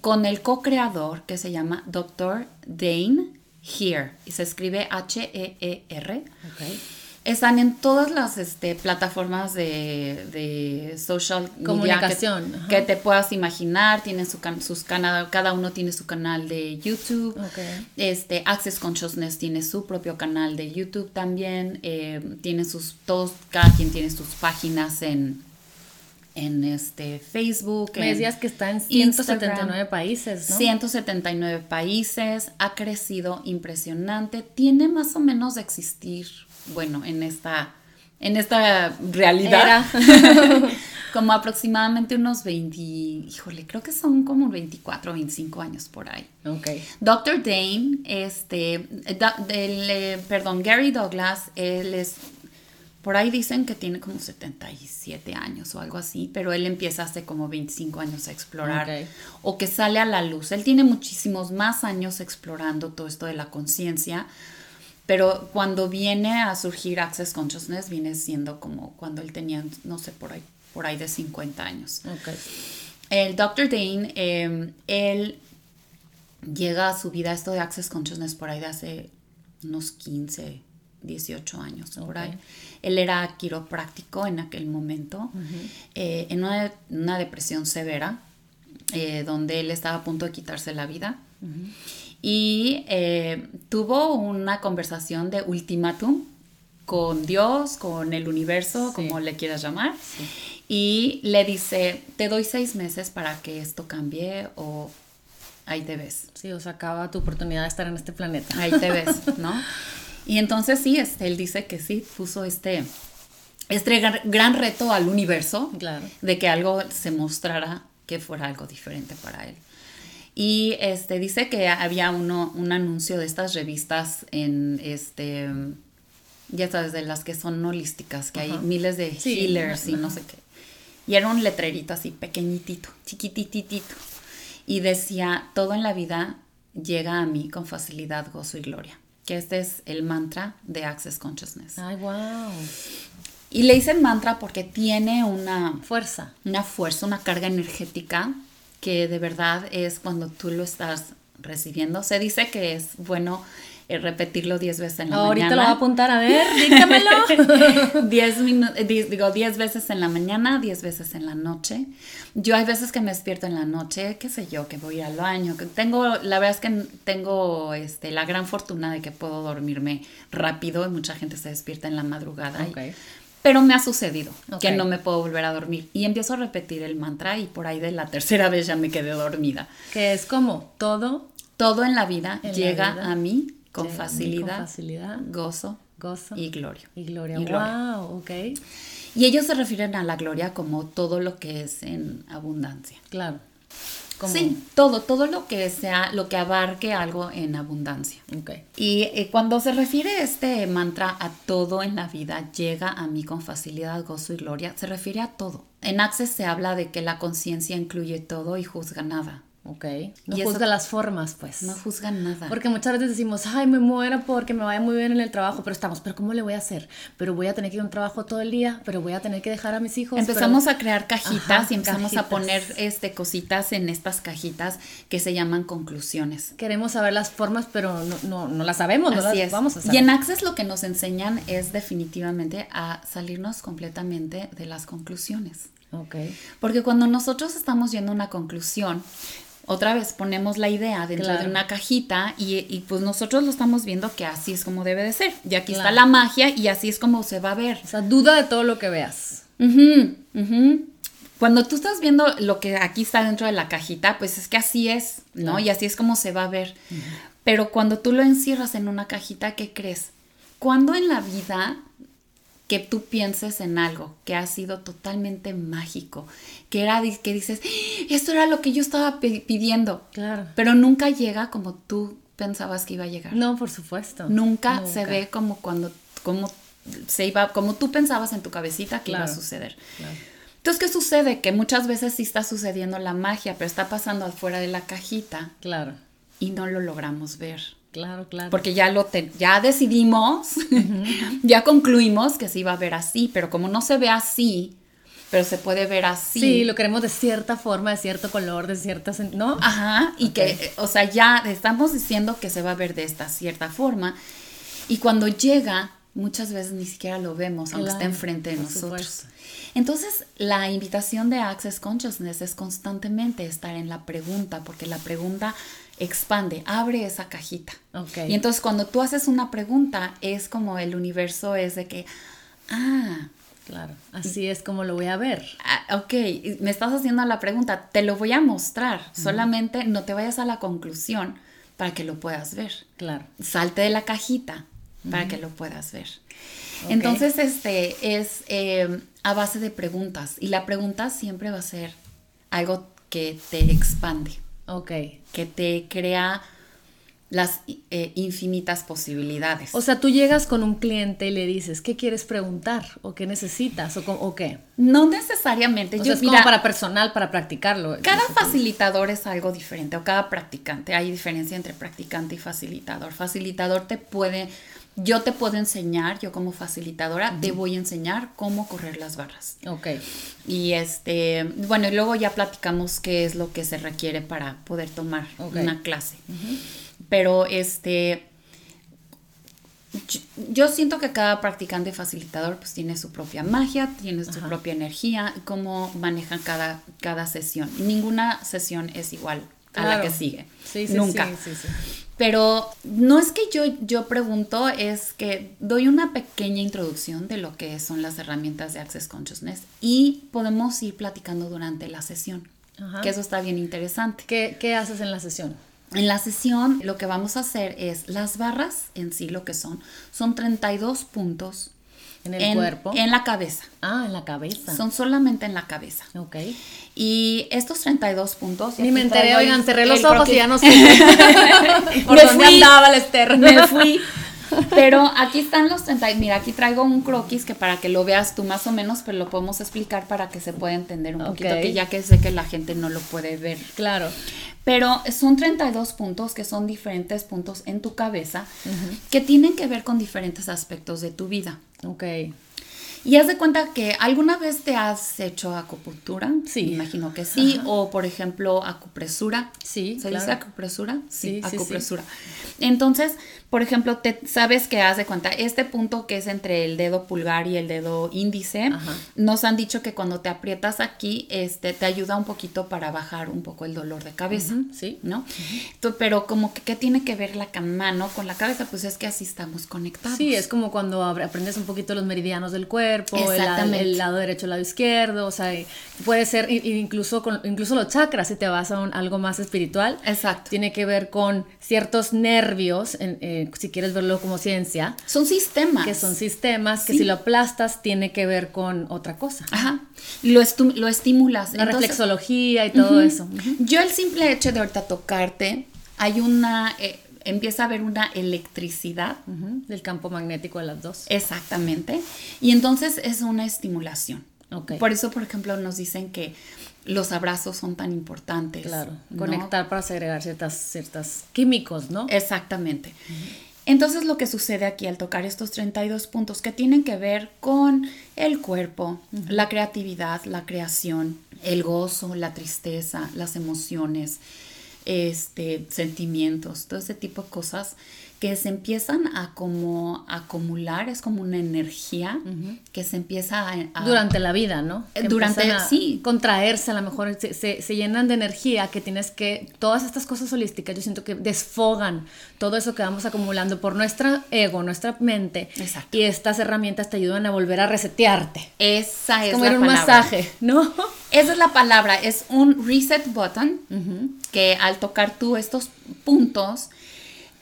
[SPEAKER 2] con el co-creador que se llama Dr. Dane Here, y se escribe H-E-E-R. Están en todas las este, plataformas de, de social media
[SPEAKER 1] Comunicación,
[SPEAKER 2] que,
[SPEAKER 1] ajá.
[SPEAKER 2] que te puedas imaginar. Tienen su can- sus cana- cada uno tiene su canal de YouTube. Este, Access Consciousness tiene su propio canal de YouTube también. eh, tiene sus, todos, cada quien tiene sus páginas en, en este, Facebook.
[SPEAKER 1] Me
[SPEAKER 2] en
[SPEAKER 1] decías que está en
[SPEAKER 2] Instagram.
[SPEAKER 1] 179 países, ¿no?
[SPEAKER 2] 179 países, ha crecido impresionante, tiene más o menos de existir, bueno, en esta, en esta realidad, [LAUGHS] como aproximadamente unos 20, híjole, creo que son como 24 o 25 años por ahí.
[SPEAKER 1] Ok.
[SPEAKER 2] Dr. Dane, este, del, eh, perdón, Gary Douglas, él es, por ahí dicen que tiene como 77 años o algo así, pero él empieza hace como 25 años a explorar o que sale a la luz. Él tiene muchísimos más años explorando todo esto de la conciencia, pero cuando viene a surgir Access Consciousness viene siendo como cuando él tenía, no sé, por ahí, por ahí de 50 años.
[SPEAKER 1] Ok.
[SPEAKER 2] El Dr. Dane, eh, él llega a su vida esto de Access Consciousness por ahí de hace unos 15, 18 años, por
[SPEAKER 1] Ok.
[SPEAKER 2] ahí. Él era quiropráctico en aquel momento, eh, en una, una depresión severa, eh, donde él estaba a punto de quitarse la vida. Y eh, tuvo una conversación de ultimátum con Dios, con el universo,
[SPEAKER 1] Sí.
[SPEAKER 2] como le quieras llamar. Y le dice, te doy seis meses para que esto cambie o ahí te ves.
[SPEAKER 1] Sí, o sea, acaba tu oportunidad de estar en este planeta.
[SPEAKER 2] Ahí te ves, [LAUGHS] ¿no? Y entonces sí, este, él dice que sí, puso este, este gran, gran reto al universo
[SPEAKER 1] Claro.
[SPEAKER 2] de que algo se mostrara que fuera algo diferente para él. Y este, dice que había uno, un anuncio de estas revistas en este, ya sabes, de las que son holísticas, que hay miles de
[SPEAKER 1] Sí,
[SPEAKER 2] healers y no sé qué. Y era un letrerito así pequeñitito, chiquititito. Y decía, todo en la vida llega a mí con facilidad, gozo y gloria. Que este es el mantra de Access Consciousness.
[SPEAKER 1] Ay, wow.
[SPEAKER 2] Y le dicen mantra porque tiene una,
[SPEAKER 1] Fuerza.
[SPEAKER 2] una fuerza, una carga energética que de verdad es cuando tú lo estás recibiendo. Se dice que es bueno eh, repetirlo 10 veces en la
[SPEAKER 1] Ahorita lo
[SPEAKER 2] mañana.
[SPEAKER 1] voy a apuntar, a ver, [LAUGHS] dígamelo.
[SPEAKER 2] 10 minu- eh, di- digo 10 veces en la mañana, 10 veces en la noche. Yo hay veces que me despierto en la noche, qué sé yo, que voy al baño, que tengo la verdad es que tengo este la gran fortuna de que puedo dormirme rápido y mucha gente se despierta en la madrugada. y-. pero me ha sucedido que no me puedo volver a dormir y empiezo a repetir el mantra y por ahí de la tercera [LAUGHS] vez ya me quedé dormida.
[SPEAKER 1] Que es como todo
[SPEAKER 2] Todo en la vida
[SPEAKER 1] En la
[SPEAKER 2] llega
[SPEAKER 1] vida
[SPEAKER 2] a mí con facilidad,
[SPEAKER 1] con facilidad,
[SPEAKER 2] gozo
[SPEAKER 1] gozo
[SPEAKER 2] y gloria.
[SPEAKER 1] y gloria.
[SPEAKER 2] Y gloria.
[SPEAKER 1] Wow, ok.
[SPEAKER 2] Y ellos se refieren a la gloria como todo lo que es en abundancia.
[SPEAKER 1] Claro. Como-
[SPEAKER 2] Sí, todo, todo lo que sea, lo que abarque algo en abundancia.
[SPEAKER 1] Ok.
[SPEAKER 2] Y eh, cuando se refiere este mantra a todo en la vida, llega a mí con facilidad, gozo y gloria, se refiere a todo. En Access se habla de que la conciencia incluye todo y juzga nada.
[SPEAKER 1] Ok. No
[SPEAKER 2] Y eso-
[SPEAKER 1] juzga las formas, pues.
[SPEAKER 2] No juzga nada.
[SPEAKER 1] Porque muchas veces decimos, ay, me muero porque me vaya muy bien en el trabajo, pero estamos, pero ¿cómo le voy a hacer? Pero voy a tener que ir a un trabajo todo el día, pero voy a tener que dejar a mis hijos.
[SPEAKER 2] Empezamos
[SPEAKER 1] pero-
[SPEAKER 2] a crear cajitas
[SPEAKER 1] Ajá,
[SPEAKER 2] y empezamos
[SPEAKER 1] cajitas.
[SPEAKER 2] a poner este, cositas en estas cajitas que se llaman conclusiones.
[SPEAKER 1] Queremos saber las formas, pero no, no, no las sabemos, no
[SPEAKER 2] Así
[SPEAKER 1] las
[SPEAKER 2] es.
[SPEAKER 1] vamos a saber.
[SPEAKER 2] Y en Access lo que nos enseñan es definitivamente a salirnos completamente de las conclusiones.
[SPEAKER 1] Ok.
[SPEAKER 2] Porque cuando nosotros estamos yendo a una conclusión, otra vez ponemos la idea dentro
[SPEAKER 1] Claro.
[SPEAKER 2] de una cajita y, y, pues nosotros lo estamos viendo que así es como debe de ser. Y aquí está la magia y así es como se va a ver.
[SPEAKER 1] O sea, duda de todo lo que veas.
[SPEAKER 2] Cuando tú estás viendo lo que aquí está dentro de la cajita, pues es que así es, ¿no? Y así es como se va a ver. Pero cuando tú lo encierras en una cajita, ¿qué crees? Cuando en la vida que tú pienses en algo que ha sido totalmente mágico, que era que dices, "Ah, esto era lo que yo estaba pi- pidiendo,
[SPEAKER 1] Claro.
[SPEAKER 2] pero nunca llega como tú pensabas que iba a llegar.
[SPEAKER 1] No, por supuesto.
[SPEAKER 2] Nunca, se ve como cuando como se iba como tú pensabas en tu cabecita que iba a suceder.
[SPEAKER 1] Claro.
[SPEAKER 2] Entonces, ¿qué sucede? Que muchas veces sí está sucediendo la magia, pero está pasando afuera de la cajita
[SPEAKER 1] Claro,
[SPEAKER 2] y no lo logramos ver.
[SPEAKER 1] Claro, claro.
[SPEAKER 2] Porque ya lo te- ya decidimos, [LAUGHS] ya concluimos que se iba a ver así, pero como no se ve así, pero se puede ver así.
[SPEAKER 1] sí. lo queremos de cierta forma, de cierto color, de cierta... sen- ¿No?
[SPEAKER 2] Ajá, y que, o sea, ya estamos diciendo que se va a ver de esta cierta forma. Y cuando llega, muchas veces ni siquiera lo vemos, aunque
[SPEAKER 1] Claro,
[SPEAKER 2] está enfrente de nosotros.
[SPEAKER 1] supuesto.
[SPEAKER 2] Entonces, la invitación de Access Consciousness es constantemente estar en la pregunta, porque la pregunta expande, abre esa cajita.
[SPEAKER 1] Ok.
[SPEAKER 2] Y entonces, cuando tú haces una pregunta, es como el universo es de que, ah,
[SPEAKER 1] Claro, así es como lo voy a ver.
[SPEAKER 2] Ah, ok, me estás haciendo la pregunta, te lo voy a mostrar, solamente no te vayas a la conclusión para que lo puedas ver.
[SPEAKER 1] Claro.
[SPEAKER 2] Salte de la cajita para que lo puedas ver. Entonces, este es eh, a base de preguntas. Y la pregunta siempre va a ser algo que te expande.
[SPEAKER 1] Ok.
[SPEAKER 2] Que te crea las eh, infinitas posibilidades.
[SPEAKER 1] O sea, tú llegas con un cliente y le dices, ¿qué quieres preguntar? ¿O qué necesitas? ¿O, o qué?
[SPEAKER 2] No necesariamente.
[SPEAKER 1] O sea, es como para personal, para practicarlo.
[SPEAKER 2] Cada facilitador es algo diferente, o cada practicante. Hay diferencia entre practicante y facilitador. Facilitador te puede, yo te puedo enseñar, yo como facilitadora, te voy a enseñar cómo correr las barras.
[SPEAKER 1] Ok.
[SPEAKER 2] Y este, bueno, y luego ya platicamos qué es lo que se requiere para poder tomar una clase. Pero este, yo siento que cada practicante facilitador pues tiene su propia magia, tiene su propia energía, cómo manejan cada, cada sesión. Ninguna sesión es igual a la que sigue.
[SPEAKER 1] Sí, sí,
[SPEAKER 2] Nunca.
[SPEAKER 1] Sí, sí,
[SPEAKER 2] Pero no es que yo, yo pregunto, es que doy una pequeña introducción de lo que son las herramientas de Access Consciousness y podemos ir platicando durante la sesión, que eso está bien interesante.
[SPEAKER 1] ¿Qué, ¿Qué haces en la sesión?
[SPEAKER 2] En la sesión lo que vamos a hacer es las barras en sí lo que son, son 32 puntos.
[SPEAKER 1] ¿En el cuerpo?
[SPEAKER 2] En la cabeza.
[SPEAKER 1] Ah, en la cabeza.
[SPEAKER 2] Son solamente en la cabeza.
[SPEAKER 1] Ok.
[SPEAKER 2] Y estos 32 puntos...
[SPEAKER 1] Ni me enteré, oigan, cerré los ojos y ya no [LAUGHS] sé [LAUGHS] por
[SPEAKER 2] me
[SPEAKER 1] dónde
[SPEAKER 2] fui,
[SPEAKER 1] andaba el Esther.
[SPEAKER 2] Me [LAUGHS] fui. Pero aquí están los 30. Mira, aquí traigo un croquis que para que lo veas tú más o menos, pero lo podemos explicar para que se pueda entender un poquito, que ya que sé que la gente no lo puede ver.
[SPEAKER 1] Claro.
[SPEAKER 2] Pero son 32 puntos que son diferentes puntos en tu cabeza que tienen que ver con diferentes aspectos de tu vida.
[SPEAKER 1] Ok.
[SPEAKER 2] Y haz de cuenta que alguna vez te has hecho acupuntura.
[SPEAKER 1] Sí.
[SPEAKER 2] imagino que sí. O, por ejemplo, acupresura.
[SPEAKER 1] Sí.
[SPEAKER 2] ¿Se dice acupresura?
[SPEAKER 1] Sí, sí
[SPEAKER 2] acupresura. Entonces, por ejemplo, te sabes que haz de cuenta, este punto que es entre el dedo pulgar y el dedo índice, nos han dicho que cuando te aprietas aquí, este, te ayuda un poquito para bajar un poco el dolor de cabeza.
[SPEAKER 1] Sí.
[SPEAKER 2] ¿No? Pero como que, ¿qué tiene que ver la mano con la cabeza? Pues es que así estamos conectados.
[SPEAKER 1] Sí, es como cuando aprendes un poquito los meridianos del cuerpo el, lado derecho, el lado izquierdo, o sea, puede ser incluso con incluso los chakras, si te vas a algo más espiritual.
[SPEAKER 2] Exacto.
[SPEAKER 1] Tiene que ver con ciertos nervios, eh, si quieres verlo como ciencia.
[SPEAKER 2] Son sistemas.
[SPEAKER 1] Que son sistemas, que si lo aplastas tiene que ver con otra cosa.
[SPEAKER 2] Ajá. Lo, lo estimulas.
[SPEAKER 1] La reflexología y todo eso.
[SPEAKER 2] Yo el simple hecho de ahorita tocarte, hay una... Eh, empieza a haber una electricidad.
[SPEAKER 1] del campo magnético de las dos.
[SPEAKER 2] Exactamente. Y entonces es una estimulación.
[SPEAKER 1] Okay.
[SPEAKER 2] Por eso, por ejemplo, nos dicen que los abrazos son tan importantes.
[SPEAKER 1] Claro, conectar para segregar ciertas, ciertas químicos, ¿no?
[SPEAKER 2] Exactamente. Entonces lo que sucede aquí al tocar estos 32 puntos que tienen que ver con el cuerpo, la creatividad, la creación, el gozo, la tristeza, las emociones, este, sentimientos, todo ese tipo de cosas que se empiezan a como acumular, es como una energía que se empieza a,
[SPEAKER 1] Durante la vida, ¿no?
[SPEAKER 2] durante, sí.
[SPEAKER 1] Contraerse, a lo mejor se, se, llenan de energía que tienes que, todas estas cosas holísticas, yo siento que desfogan todo eso que vamos acumulando por nuestra ego, nuestra mente.
[SPEAKER 2] Exacto.
[SPEAKER 1] Y estas herramientas te ayudan a volver a resetearte.
[SPEAKER 2] Esa es,
[SPEAKER 1] como
[SPEAKER 2] la
[SPEAKER 1] un masaje, ¿no?
[SPEAKER 2] Esa es la palabra, es un reset button que al tocar tú estos puntos,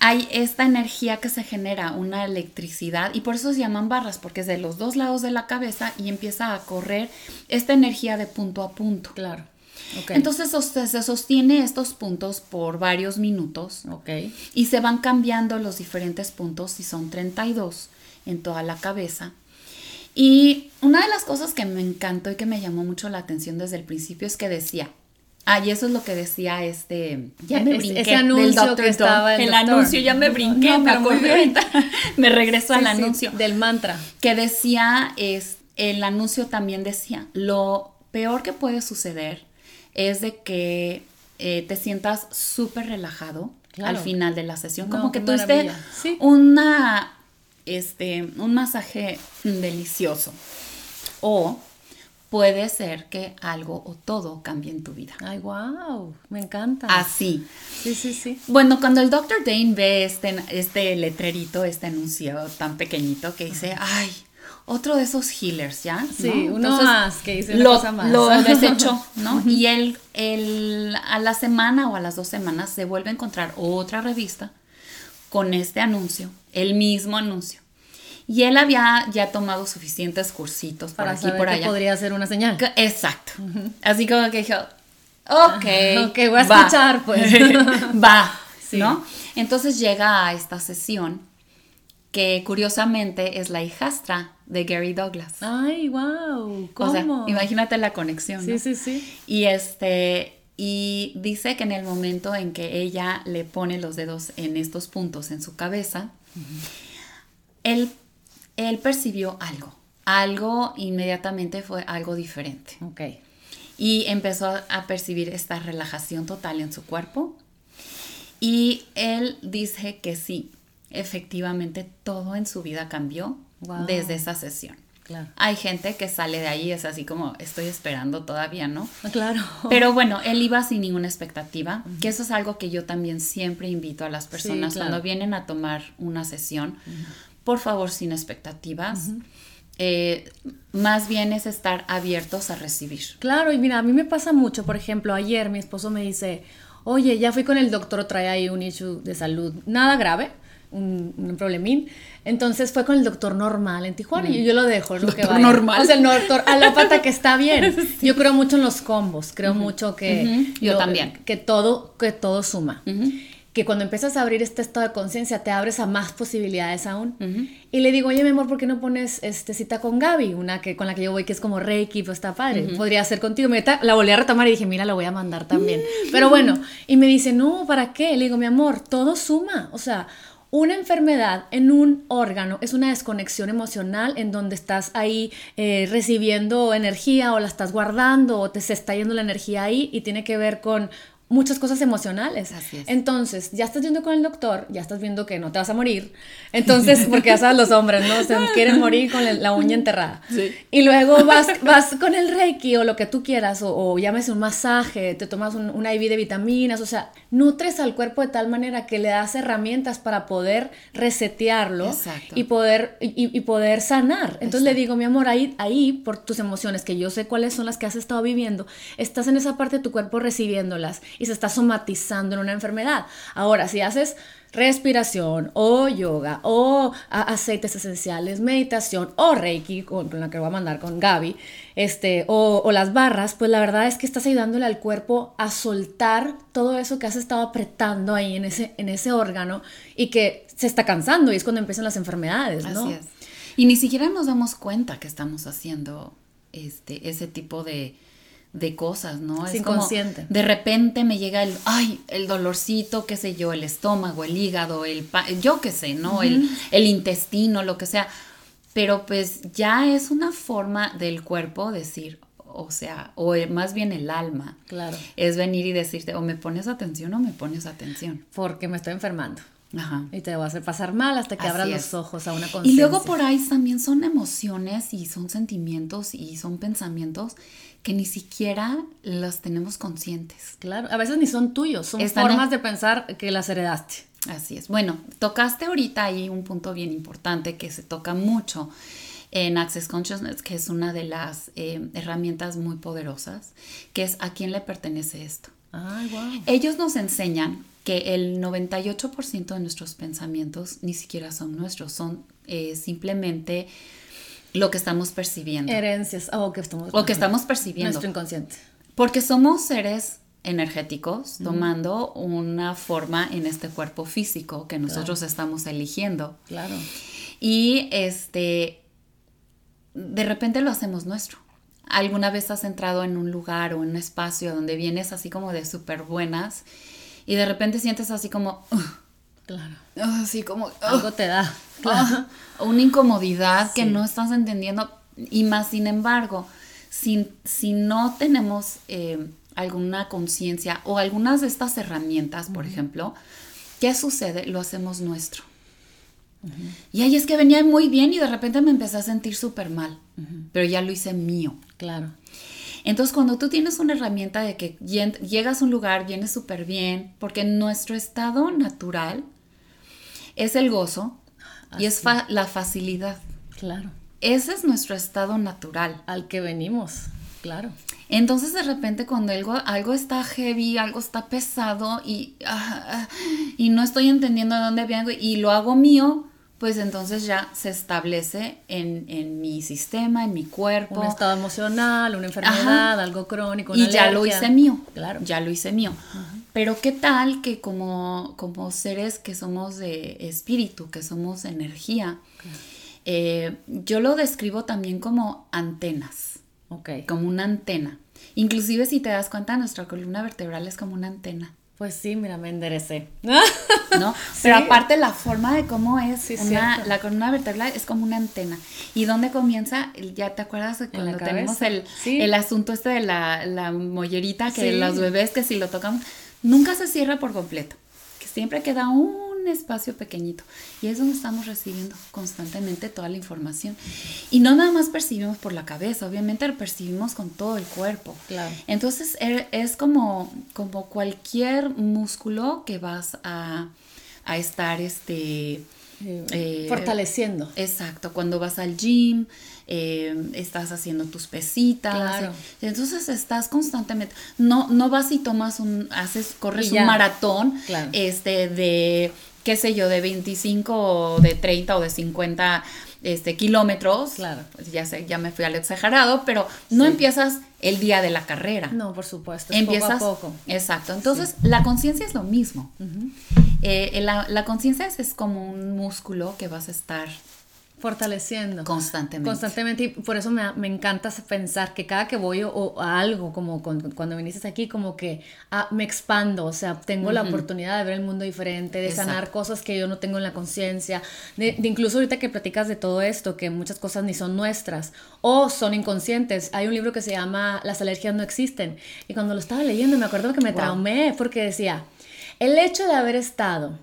[SPEAKER 2] hay esta energía que se genera, una electricidad, y por eso se llaman barras, porque es de los dos lados de la cabeza y empieza a correr esta energía de punto a punto.
[SPEAKER 1] Claro.
[SPEAKER 2] Entonces se sostiene estos puntos por varios minutos
[SPEAKER 1] okay.
[SPEAKER 2] y se van cambiando los diferentes puntos, y son 32 en toda la cabeza. Y una de las cosas que me encantó y que me llamó mucho la atención desde el principio es que decía, Ah, y eso es lo que decía este.
[SPEAKER 1] Ya me brinqué. Ese anuncio que estaba
[SPEAKER 2] el, anuncio ya me brinqué, me acuerdo ahorita. [LAUGHS] me regreso al anuncio.
[SPEAKER 1] del mantra.
[SPEAKER 2] Que decía, es, el anuncio también decía, lo peor que puede suceder es de que eh, te sientas súper relajado al final de la sesión. Como que tuviste una, este, un masaje delicioso. O puede ser que algo o todo cambie en tu vida.
[SPEAKER 1] Ay, wow, me encanta.
[SPEAKER 2] Así.
[SPEAKER 1] Sí, sí, sí.
[SPEAKER 2] Bueno, cuando el Dr. Dane ve este, este letrerito, este anuncio tan pequeñito que dice, ay, otro de esos healers, ¿ya?
[SPEAKER 1] Sí, uno más que dice
[SPEAKER 2] lo,
[SPEAKER 1] cosa más.
[SPEAKER 2] Lo [LAUGHS] desechó, ¿no? y él, él, a la semana o a las dos semanas se vuelve a encontrar otra revista con este anuncio, el mismo anuncio. Y él había ya tomado suficientes cursitos por
[SPEAKER 1] Para
[SPEAKER 2] aquí
[SPEAKER 1] saber
[SPEAKER 2] por
[SPEAKER 1] que
[SPEAKER 2] allá.
[SPEAKER 1] podría ser una señal.
[SPEAKER 2] Que- Exacto. Así como que dijo, ok.
[SPEAKER 1] ok, voy a
[SPEAKER 2] va.
[SPEAKER 1] escuchar, pues. [LAUGHS]
[SPEAKER 2] va,
[SPEAKER 1] Sí.
[SPEAKER 2] ¿no? Entonces llega a esta sesión que curiosamente es la hijastra de Gary Douglas.
[SPEAKER 1] Ay, wow.
[SPEAKER 2] O sea,
[SPEAKER 1] ¿Cómo?
[SPEAKER 2] imagínate la conexión.
[SPEAKER 1] Sí,
[SPEAKER 2] ¿no?
[SPEAKER 1] sí, sí.
[SPEAKER 2] Y este y dice que en el momento en que ella le pone los dedos en estos puntos en su cabeza, él, él percibió algo. Algo inmediatamente fue algo diferente.
[SPEAKER 1] Ok.
[SPEAKER 2] Y empezó a- percibir esta relajación total en su cuerpo. Y él dice que sí, efectivamente todo en su vida cambió
[SPEAKER 1] Wow.
[SPEAKER 2] desde esa sesión.
[SPEAKER 1] Claro.
[SPEAKER 2] Hay gente que sale de ahí, es así como, estoy esperando todavía, ¿no? [LAUGHS]
[SPEAKER 1] Claro.
[SPEAKER 2] Pero bueno, él iba sin ninguna expectativa, que eso es algo que yo también siempre invito a las personas
[SPEAKER 1] claro.
[SPEAKER 2] cuando vienen a tomar una sesión, por favor, sin expectativas. Eh, más bien es estar abiertos a recibir.
[SPEAKER 1] Claro, y mira, a mí me pasa mucho, por ejemplo, ayer mi esposo me dice, oye, ya fui con el doctor, trae ahí un issue de salud, nada grave, un, un problemín. Entonces fue con el doctor normal en Tijuana y yo lo dejo, lo que
[SPEAKER 2] normal.
[SPEAKER 1] O sea, el doctor alópata que está bien. [LAUGHS] Yo creo mucho en los combos, creo mucho que...
[SPEAKER 2] Ujú, yo también.
[SPEAKER 1] Que todo, que todo suma.
[SPEAKER 2] Ujú.
[SPEAKER 1] Que cuando empiezas a abrir este estado de conciencia te abres a más posibilidades aún. Y le digo, oye, mi amor, ¿por qué no pones este, cita con Gaby? Una que, con la que yo voy, que es como Reiki, pues está padre. Podría ser contigo. Me la volví a retomar y dije, mira, la voy a mandar también. Pero bueno, y me dice, no, ¿para qué? Le digo, mi amor, todo suma. O sea, una enfermedad en un órgano es una desconexión emocional en donde estás ahí eh, recibiendo energía o la estás guardando o te se está yendo la energía ahí y tiene que ver con muchas cosas emocionales.
[SPEAKER 2] Así es.
[SPEAKER 1] Entonces, ya estás yendo con el doctor, ya estás viendo que no te vas a morir. Entonces, [LAUGHS] porque ya sabes los hombres, ¿no? Se quieren morir con la uña enterrada.
[SPEAKER 2] Sí.
[SPEAKER 1] Y luego vas, vas con el reiki o lo que tú quieras, o, o llámese un masaje, te tomas un, un IV de vitaminas, o sea, nutres al cuerpo de tal manera que le das herramientas para poder resetearlo
[SPEAKER 2] Exacto.
[SPEAKER 1] y poder, y, y poder sanar. Entonces le digo, mi amor, ahí, ahí, por tus emociones, que yo sé cuáles son las que has estado viviendo, estás en esa parte de tu cuerpo recibiéndolas y se está somatizando en una enfermedad. Ahora, si haces respiración o yoga o aceites esenciales, meditación o reiki, con, la que voy a mandar con Gaby, este, o, o las barras, pues la verdad es que estás ayudándole al cuerpo a soltar todo eso que has estado apretando ahí en ese, en ese órgano y que se está cansando y es cuando empiezan las enfermedades, ¿no?
[SPEAKER 2] Así es. Y ni siquiera nos damos cuenta que estamos haciendo este, ese tipo de, de cosas, ¿no?
[SPEAKER 1] Es
[SPEAKER 2] Es como,
[SPEAKER 1] inconsciente.
[SPEAKER 2] de repente me llega el, ay, el dolorcito, qué sé yo, el estómago, el hígado, el, pa- yo qué sé, ¿no? el, el intestino, lo que sea. Pero pues ya es una forma del cuerpo decir, o sea, o más bien el alma,
[SPEAKER 1] Claro.
[SPEAKER 2] es venir y decirte, o me pones atención o me pones atención.
[SPEAKER 1] Porque me estoy enfermando.
[SPEAKER 2] Ajá.
[SPEAKER 1] Y te va a hacer pasar mal hasta que
[SPEAKER 2] Así
[SPEAKER 1] abras
[SPEAKER 2] es.
[SPEAKER 1] los ojos a una
[SPEAKER 2] Y
[SPEAKER 1] conciencia.
[SPEAKER 2] luego por ahí también son emociones y son sentimientos y son pensamientos que ni siquiera los tenemos conscientes.
[SPEAKER 1] Claro, a veces ni son tuyos, son
[SPEAKER 2] Están
[SPEAKER 1] formas
[SPEAKER 2] en-
[SPEAKER 1] de pensar que las heredaste.
[SPEAKER 2] Así es. Bueno, tocaste ahorita ahí un punto bien importante que se toca mucho en Access Consciousness, que es una de las eh, herramientas muy poderosas, que es a quién le pertenece esto.
[SPEAKER 1] Ay, wow.
[SPEAKER 2] Ellos nos enseñan que el 98% de nuestros pensamientos ni siquiera son nuestros, son eh, simplemente lo que estamos percibiendo.
[SPEAKER 1] Herencias, oh, que estamos,
[SPEAKER 2] Lo que estamos percibiendo.
[SPEAKER 1] Nuestro inconsciente.
[SPEAKER 2] Porque somos seres energéticos tomando una forma en este cuerpo físico que nosotros estamos eligiendo.
[SPEAKER 1] Claro.
[SPEAKER 2] Y este, de repente lo hacemos nuestro. ¿Alguna vez has entrado en un lugar o en un espacio donde vienes así como de súper buenas y de repente sientes así como,
[SPEAKER 1] Claro.
[SPEAKER 2] así como,
[SPEAKER 1] Algo te da. Claro.
[SPEAKER 2] Una incomodidad que no estás entendiendo y más sin embargo si, si no tenemos eh, alguna conciencia o algunas de estas herramientas por ejemplo ¿qué sucede? lo hacemos nuestro y ahí es que venía muy bien y de repente me empecé a sentir súper mal pero ya lo hice mío
[SPEAKER 1] Claro.
[SPEAKER 2] Entonces, cuando tú tienes una herramienta de que llegas a un lugar, vienes súper bien, porque nuestro estado natural es el gozo y es fa- la facilidad.
[SPEAKER 1] Claro.
[SPEAKER 2] Ese es nuestro estado natural.
[SPEAKER 1] Al que venimos. Claro.
[SPEAKER 2] Entonces, de repente, cuando algo, algo está heavy, algo está pesado y, ah, ah, y no estoy entendiendo de dónde vengo y lo hago mío, pues entonces ya se establece en, mi sistema, en mi cuerpo.
[SPEAKER 1] Un estado emocional, una enfermedad, algo crónico.
[SPEAKER 2] y ya lo hice mío. Claro. Ya lo hice mío. Pero qué tal que como, como seres que somos de espíritu, que somos energía, eh, yo lo describo también como antenas. Ok. Como una antena. Inclusive si te das cuenta, nuestra columna vertebral es como una antena.
[SPEAKER 1] Pues sí, mira, me enderecé.
[SPEAKER 2] ¿No? [LAUGHS] Pero aparte la forma de cómo es la columna vertebral es como una antena. ¿Y dónde comienza? Ya te acuerdas de cuando tenemos el, el asunto este de la, la mollerita, que los bebés que si lo tocan, nunca se cierra por completo. Que siempre queda un espacio pequeñito y es donde estamos recibiendo constantemente toda la información. Y no nada más percibimos por la cabeza, obviamente lo percibimos con todo el cuerpo. Claro. Entonces er, es como, como cualquier músculo que vas a, a estar este,
[SPEAKER 1] eh, fortaleciendo.
[SPEAKER 2] Exacto, cuando vas al gym, eh, estás haciendo tus pesitas. Claro. Entonces estás constantemente, no, no vas y tomas un, haces, corres un maratón este, de qué sé yo, de 25 o de 30 o de 50 este, kilómetros. Claro. Pues ya sé, ya me fui al exagerado, pero no empiezas el día de la carrera.
[SPEAKER 1] No, por supuesto.
[SPEAKER 2] empiezas
[SPEAKER 1] poco a poco.
[SPEAKER 2] Exacto. Entonces, la conciencia es lo mismo. Eh, la, la conciencia es, es, como un músculo que vas a estar
[SPEAKER 1] Fortaleciendo.
[SPEAKER 2] Constantemente.
[SPEAKER 1] Constantemente. Y por eso me, me encanta pensar que cada que voy o, a algo, como cuando viniste aquí, como que ah, me expando. O sea, tengo la oportunidad de ver el mundo diferente, de sanar cosas que yo no tengo en la conciencia. De, incluso ahorita que platicas de todo esto, que muchas cosas ni son nuestras o son inconscientes. Hay un libro que se llama Las alergias no existen. Y cuando lo estaba leyendo me acuerdo que me traumé porque decía, el hecho de haber estado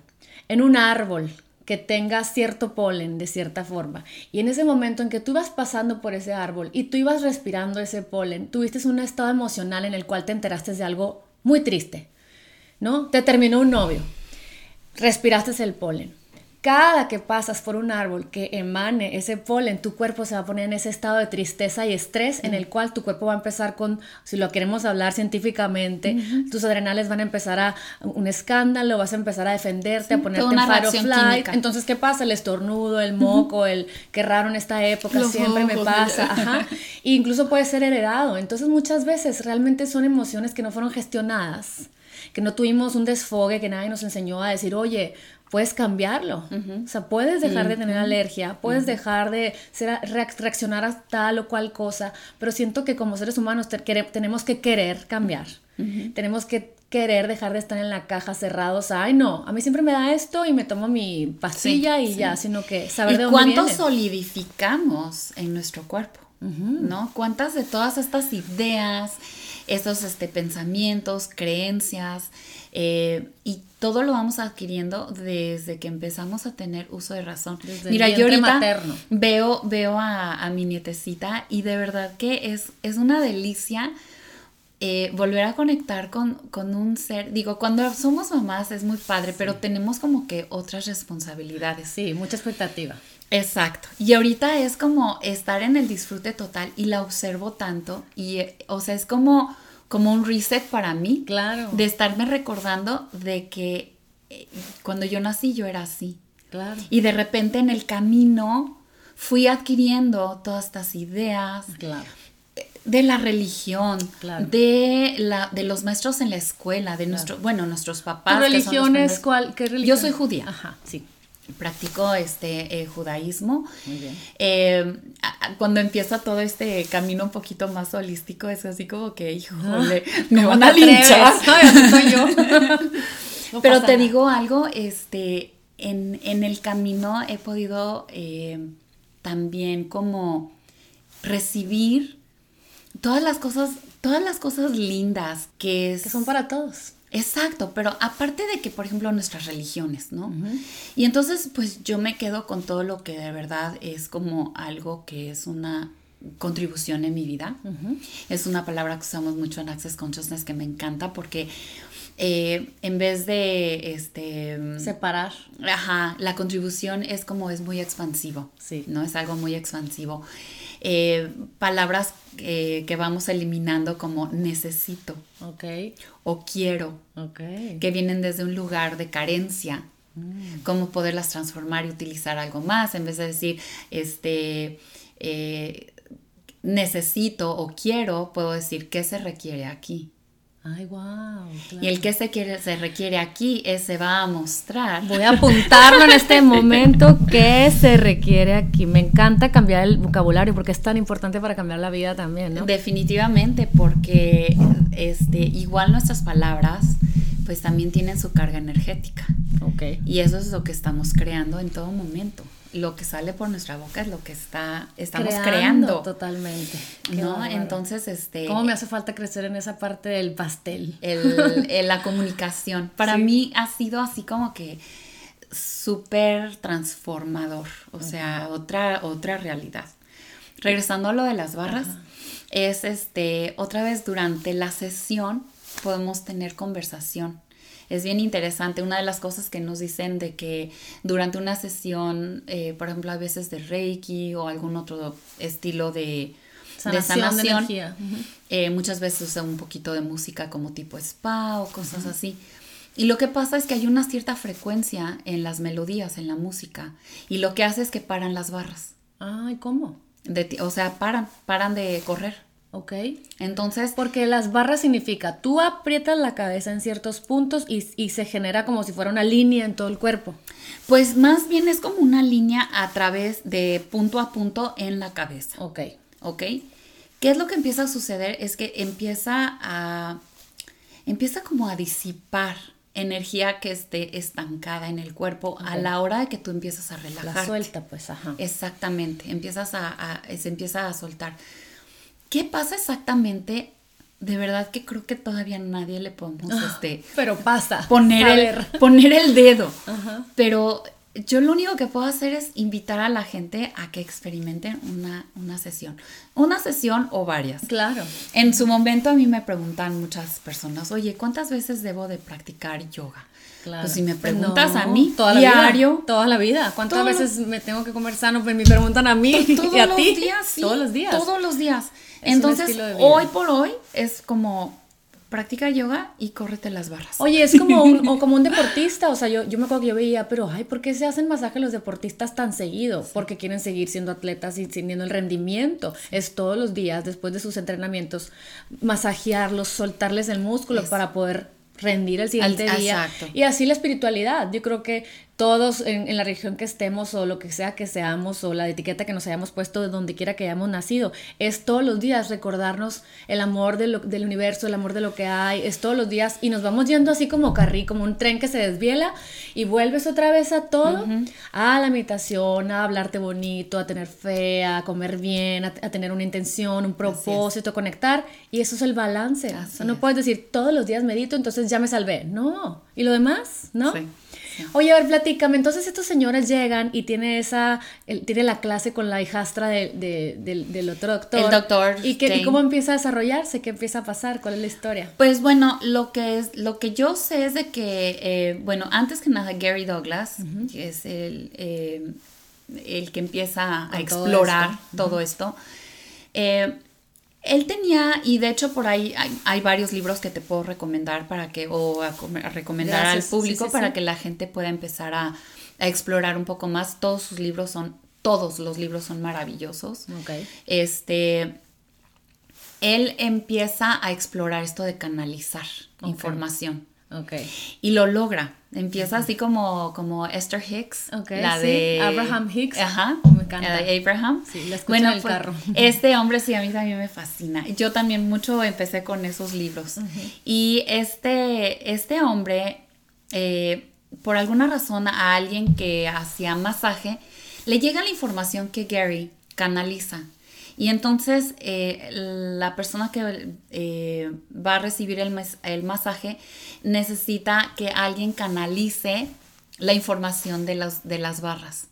[SPEAKER 1] en un árbol que tenga cierto polen de cierta forma. Y en ese momento en que tú ibas pasando por ese árbol y tú ibas respirando ese polen, tuviste un estado emocional en el cual te enteraste de algo muy triste, ¿no? Te terminó un novio, respiraste el polen cada que pasas por un árbol que emane ese polen, tu cuerpo se va a poner en ese estado de tristeza y estrés en el cual tu cuerpo va a empezar con, si lo queremos hablar científicamente, tus adrenales van a empezar a un escándalo, vas a empezar a defenderte, a ponerte en fire of flight. Entonces, ¿qué pasa? El estornudo, el moco, el qué raro en esta época, siempre me pasa. [LAUGHS] Ajá. E incluso puede ser heredado. Entonces, muchas veces realmente son emociones que no fueron gestionadas que no tuvimos un desfogue, que nadie nos enseñó a decir, oye, puedes cambiarlo. O sea, puedes dejar de tener alergia, puedes dejar de ser, reaccionar a tal o cual cosa, pero siento que como seres humanos tenemos que querer cambiar. Tenemos que querer dejar de estar en la caja cerrados. Ay, no, a mí siempre me da esto y me tomo mi pastilla y ya, sino que saber de dónde
[SPEAKER 2] cuánto solidificamos en nuestro cuerpo? ¿No? ¿Cuántas de todas estas ideas, estos este, pensamientos, creencias, eh, y todo lo vamos adquiriendo desde que empezamos a tener uso de razón. Mira, yo ahorita veo, veo a, mi nietecita y de verdad que es, es una delicia eh, volver a conectar con, con, un ser. Digo, cuando somos mamás es muy padre, pero tenemos como que otras responsabilidades.
[SPEAKER 1] Sí, mucha expectativa.
[SPEAKER 2] Exacto. Y ahorita es como estar en el disfrute total y la observo tanto y, eh, o sea, es como como un reset para mí. Claro. De estarme recordando de que eh, cuando yo nací yo era así. Claro. Y de repente en el camino fui adquiriendo todas estas ideas. Claro. De la religión, claro. de, la, de los maestros en la escuela, de nuestro, bueno, nuestros papás.
[SPEAKER 1] ¿Tu religión es cuál? ¿Qué religión?
[SPEAKER 2] Yo soy judía. Ajá, sí practico este eh, judaísmo. Muy bien. Eh, cuando empieza todo este camino un poquito más holístico, es así como que, híjole, ah, me van a linchar. [LAUGHS] [LAUGHS] Pero te digo algo, este, en, el camino he podido eh, también como recibir todas las cosas, todas las cosas lindas que,
[SPEAKER 1] que son para todos.
[SPEAKER 2] Exacto, pero aparte de que, por ejemplo, nuestras religiones, ¿no? Y entonces, pues yo me quedo con todo lo que de verdad es como algo que es una contribución en mi vida. Es una palabra que usamos mucho en Access Consciousness que me encanta porque eh, en vez de este
[SPEAKER 1] separar.
[SPEAKER 2] Ajá, la contribución es como es muy expansivo. Sí. ¿No? Es algo muy expansivo. Eh, palabras eh, que vamos eliminando como necesito. O quiero. Que vienen desde un lugar de carencia. Cómo poderlas transformar y utilizar algo más en vez de decir, este, eh, necesito o quiero, puedo decir qué se requiere aquí.
[SPEAKER 1] Ay, wow.
[SPEAKER 2] Y el que se, quiere, se requiere aquí es, se va a mostrar.
[SPEAKER 1] Voy a apuntarlo en este momento, ¿qué se requiere aquí? Me encanta cambiar el vocabulario porque es tan importante para cambiar la vida también, ¿no?
[SPEAKER 2] Definitivamente, porque este, igual nuestras palabras pues también tienen su carga energética.
[SPEAKER 1] Ok.
[SPEAKER 2] Y eso es lo que estamos creando en todo momento lo que sale por nuestra boca es lo que está estamos creando,
[SPEAKER 1] totalmente.
[SPEAKER 2] No entonces este
[SPEAKER 1] cómo me hace falta crecer en esa parte del pastel
[SPEAKER 2] el, [LAUGHS] la comunicación. Para mí ha sido así como que súper transformador o sea otra otra realidad. Regresando a lo de las barras es este otra vez durante la sesión podemos tener conversación es bien interesante. Una de las cosas que nos dicen de que durante una sesión, eh, por ejemplo, a veces de Reiki o algún otro estilo de sanación, eh, muchas veces usa un poquito de música como tipo spa o cosas así. Y lo que pasa es que hay una cierta frecuencia en las melodías, en la música, y lo que hace es que paran las barras.
[SPEAKER 1] Ay, ¿cómo?
[SPEAKER 2] De, o sea, paran, paran de correr.
[SPEAKER 1] Ok.
[SPEAKER 2] Entonces.
[SPEAKER 1] Porque las barras significa, tú aprietas la cabeza en ciertos puntos y, se genera como si fuera una línea en todo el cuerpo.
[SPEAKER 2] Pues más bien es como una línea a través de punto a punto en la cabeza.
[SPEAKER 1] Ok.
[SPEAKER 2] Ok. ¿Qué es lo que empieza a suceder? Es que empieza a. empieza como a disipar energía que esté estancada en el cuerpo a la hora de que tú empiezas a relajar.
[SPEAKER 1] La suelta, pues, ajá.
[SPEAKER 2] Exactamente. Empiezas a se empieza a soltar. ¿Qué pasa exactamente? De verdad que creo que todavía nadie le podemos ah, este,
[SPEAKER 1] pero pasa.
[SPEAKER 2] Poner, el, poner el dedo. Pero yo lo único que puedo hacer es invitar a la gente a que experimenten una, una, sesión. Una sesión o varias.
[SPEAKER 1] Claro.
[SPEAKER 2] En su momento a mí me preguntan muchas personas, oye, ¿cuántas veces debo de practicar yoga? Claro. Pues si me preguntas a mí,
[SPEAKER 1] toda diario. toda la vida. ¿Cuántas veces me tengo que comer sano? Pues me preguntan a mí
[SPEAKER 2] todos
[SPEAKER 1] y a
[SPEAKER 2] los
[SPEAKER 1] ti.
[SPEAKER 2] Días, sí,
[SPEAKER 1] todos los días.
[SPEAKER 2] Todos los días. Entonces, hoy por hoy es como practica yoga y córrete las barras.
[SPEAKER 1] Oye, es como un, o como un deportista, o sea, yo, yo me acuerdo que yo veía, pero, ay, ¿por qué se hacen masajes los deportistas tan seguido? Porque quieren seguir siendo atletas y teniendo el rendimiento. Es todos los días, después de sus entrenamientos, masajearlos, soltarles el músculo para poder rendir el siguiente día. Exacto. Y así la espiritualidad. Yo creo que todos en, la región que estemos o lo que sea que seamos o la etiqueta que nos hayamos puesto de donde quiera que hayamos nacido, es todos los días recordarnos el amor del universo, el amor de lo que hay, es todos los días y nos vamos yendo así como carrí, como un tren que se desviela y vuelves otra vez a todo, a la meditación, a hablarte bonito, a tener fe, a comer bien, a, tener una intención, un propósito, a conectar y eso es el balance. no puedes decir todos los días medito, entonces ya me salvé. No. ¿Y lo demás? ¿No? Sí. Oye, a ver, platícame. Entonces estos señores llegan y tiene esa, tiene la clase con la hijastra del, otro doctor.
[SPEAKER 2] El doctor.
[SPEAKER 1] ¿Y, qué, cómo empieza a desarrollarse? ¿Qué empieza a pasar? ¿Cuál es la historia?
[SPEAKER 2] Pues bueno, lo que es, lo que yo sé es de que, eh, bueno, antes que nada, Gary Douglas, que es el, eh, el que empieza a explorar todo esto, eh, él tenía, y de hecho por ahí hay, varios libros que te puedo recomendar para que, o a, recomendar al público para que la gente pueda empezar a, explorar un poco más. Todos sus libros son, todos los libros son maravillosos. Este, él empieza a explorar esto de canalizar información.
[SPEAKER 1] Okay.
[SPEAKER 2] Y lo logra. Empieza así como, como Esther Hicks. la de
[SPEAKER 1] Abraham Hicks.
[SPEAKER 2] Ajá.
[SPEAKER 1] Me encanta.
[SPEAKER 2] La de Abraham.
[SPEAKER 1] Sí, la escucho en el pues, carro. [LAUGHS]
[SPEAKER 2] Este hombre sí, a mí también me fascina. Yo también mucho empecé con esos libros. Y este, este hombre, eh, por alguna razón, a alguien que hacía masaje, le llega la información que Gary canaliza. Y entonces eh, la persona que eh, va a recibir el, el, masaje necesita que alguien canalice la información de, las de las barras.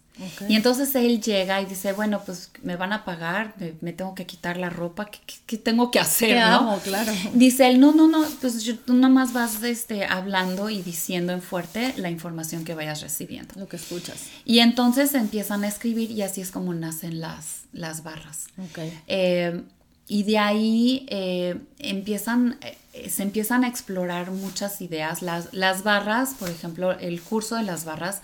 [SPEAKER 2] Y entonces él llega y dice, bueno, pues me van a pagar, me, tengo que quitar la ropa, ¿qué, tengo que hacer? ¿no?
[SPEAKER 1] claro.
[SPEAKER 2] Dice él, no, no, no, pues tú nomás vas este, hablando y diciendo en fuerte la información que vayas recibiendo.
[SPEAKER 1] Lo que escuchas.
[SPEAKER 2] Y entonces empiezan a escribir y así es como nacen las, las barras.
[SPEAKER 1] Okay.
[SPEAKER 2] Eh, y de ahí eh, empiezan, eh, se empiezan a explorar muchas ideas. Las, las barras, por ejemplo, el curso de las barras,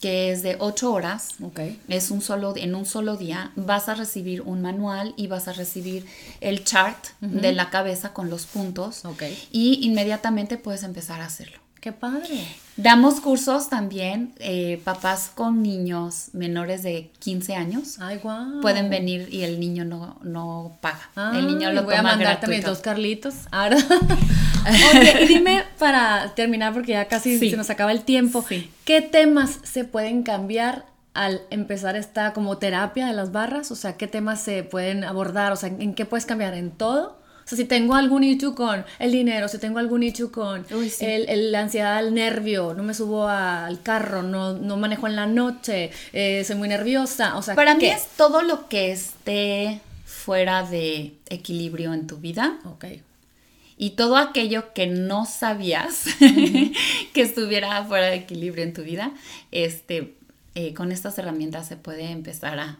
[SPEAKER 2] que es de ocho horas,
[SPEAKER 1] Ok.
[SPEAKER 2] es un solo, en un solo día, vas a recibir un manual y vas a recibir el chart de la cabeza con los puntos y inmediatamente puedes empezar a hacerlo.
[SPEAKER 1] Qué padre.
[SPEAKER 2] Damos cursos también, eh, papás con niños menores de 15 años
[SPEAKER 1] Ay, guau.
[SPEAKER 2] pueden venir y el niño no, no paga.
[SPEAKER 1] Ah,
[SPEAKER 2] el niño lo
[SPEAKER 1] voy a mandar también
[SPEAKER 2] gratuito.
[SPEAKER 1] dos Carlitos. [LAUGHS] Ahora. Oye, y dime para terminar, porque ya casi
[SPEAKER 2] Sí.
[SPEAKER 1] se nos acaba el tiempo.
[SPEAKER 2] Sí.
[SPEAKER 1] ¿Qué temas se pueden cambiar al empezar esta como terapia de las barras? O sea, ¿qué temas se pueden abordar? O sea, ¿en qué puedes cambiar? ¿En todo? O sea, si tengo algún issue con el dinero, si tengo algún issue con
[SPEAKER 2] Uy, sí.
[SPEAKER 1] el, el- la ansiedad al nervio, no me subo al carro, no, no manejo en la noche, eh, soy muy nerviosa. O sea,
[SPEAKER 2] Para mí
[SPEAKER 1] ¿qué?
[SPEAKER 2] es todo lo que esté fuera de equilibrio en tu vida
[SPEAKER 1] Ok.
[SPEAKER 2] Y todo aquello que no sabías [LAUGHS] que estuviera fuera de equilibrio en tu vida, este, eh, con estas herramientas se puede empezar a,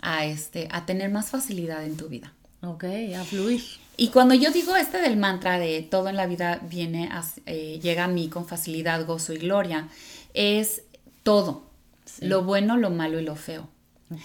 [SPEAKER 2] a, este, a tener más facilidad en tu vida.
[SPEAKER 1] Ok, a fluir.
[SPEAKER 2] Y cuando yo digo este del mantra de todo en la vida viene a- eh, llega a mí con facilidad, gozo y gloria, es todo, lo bueno, lo malo y lo feo.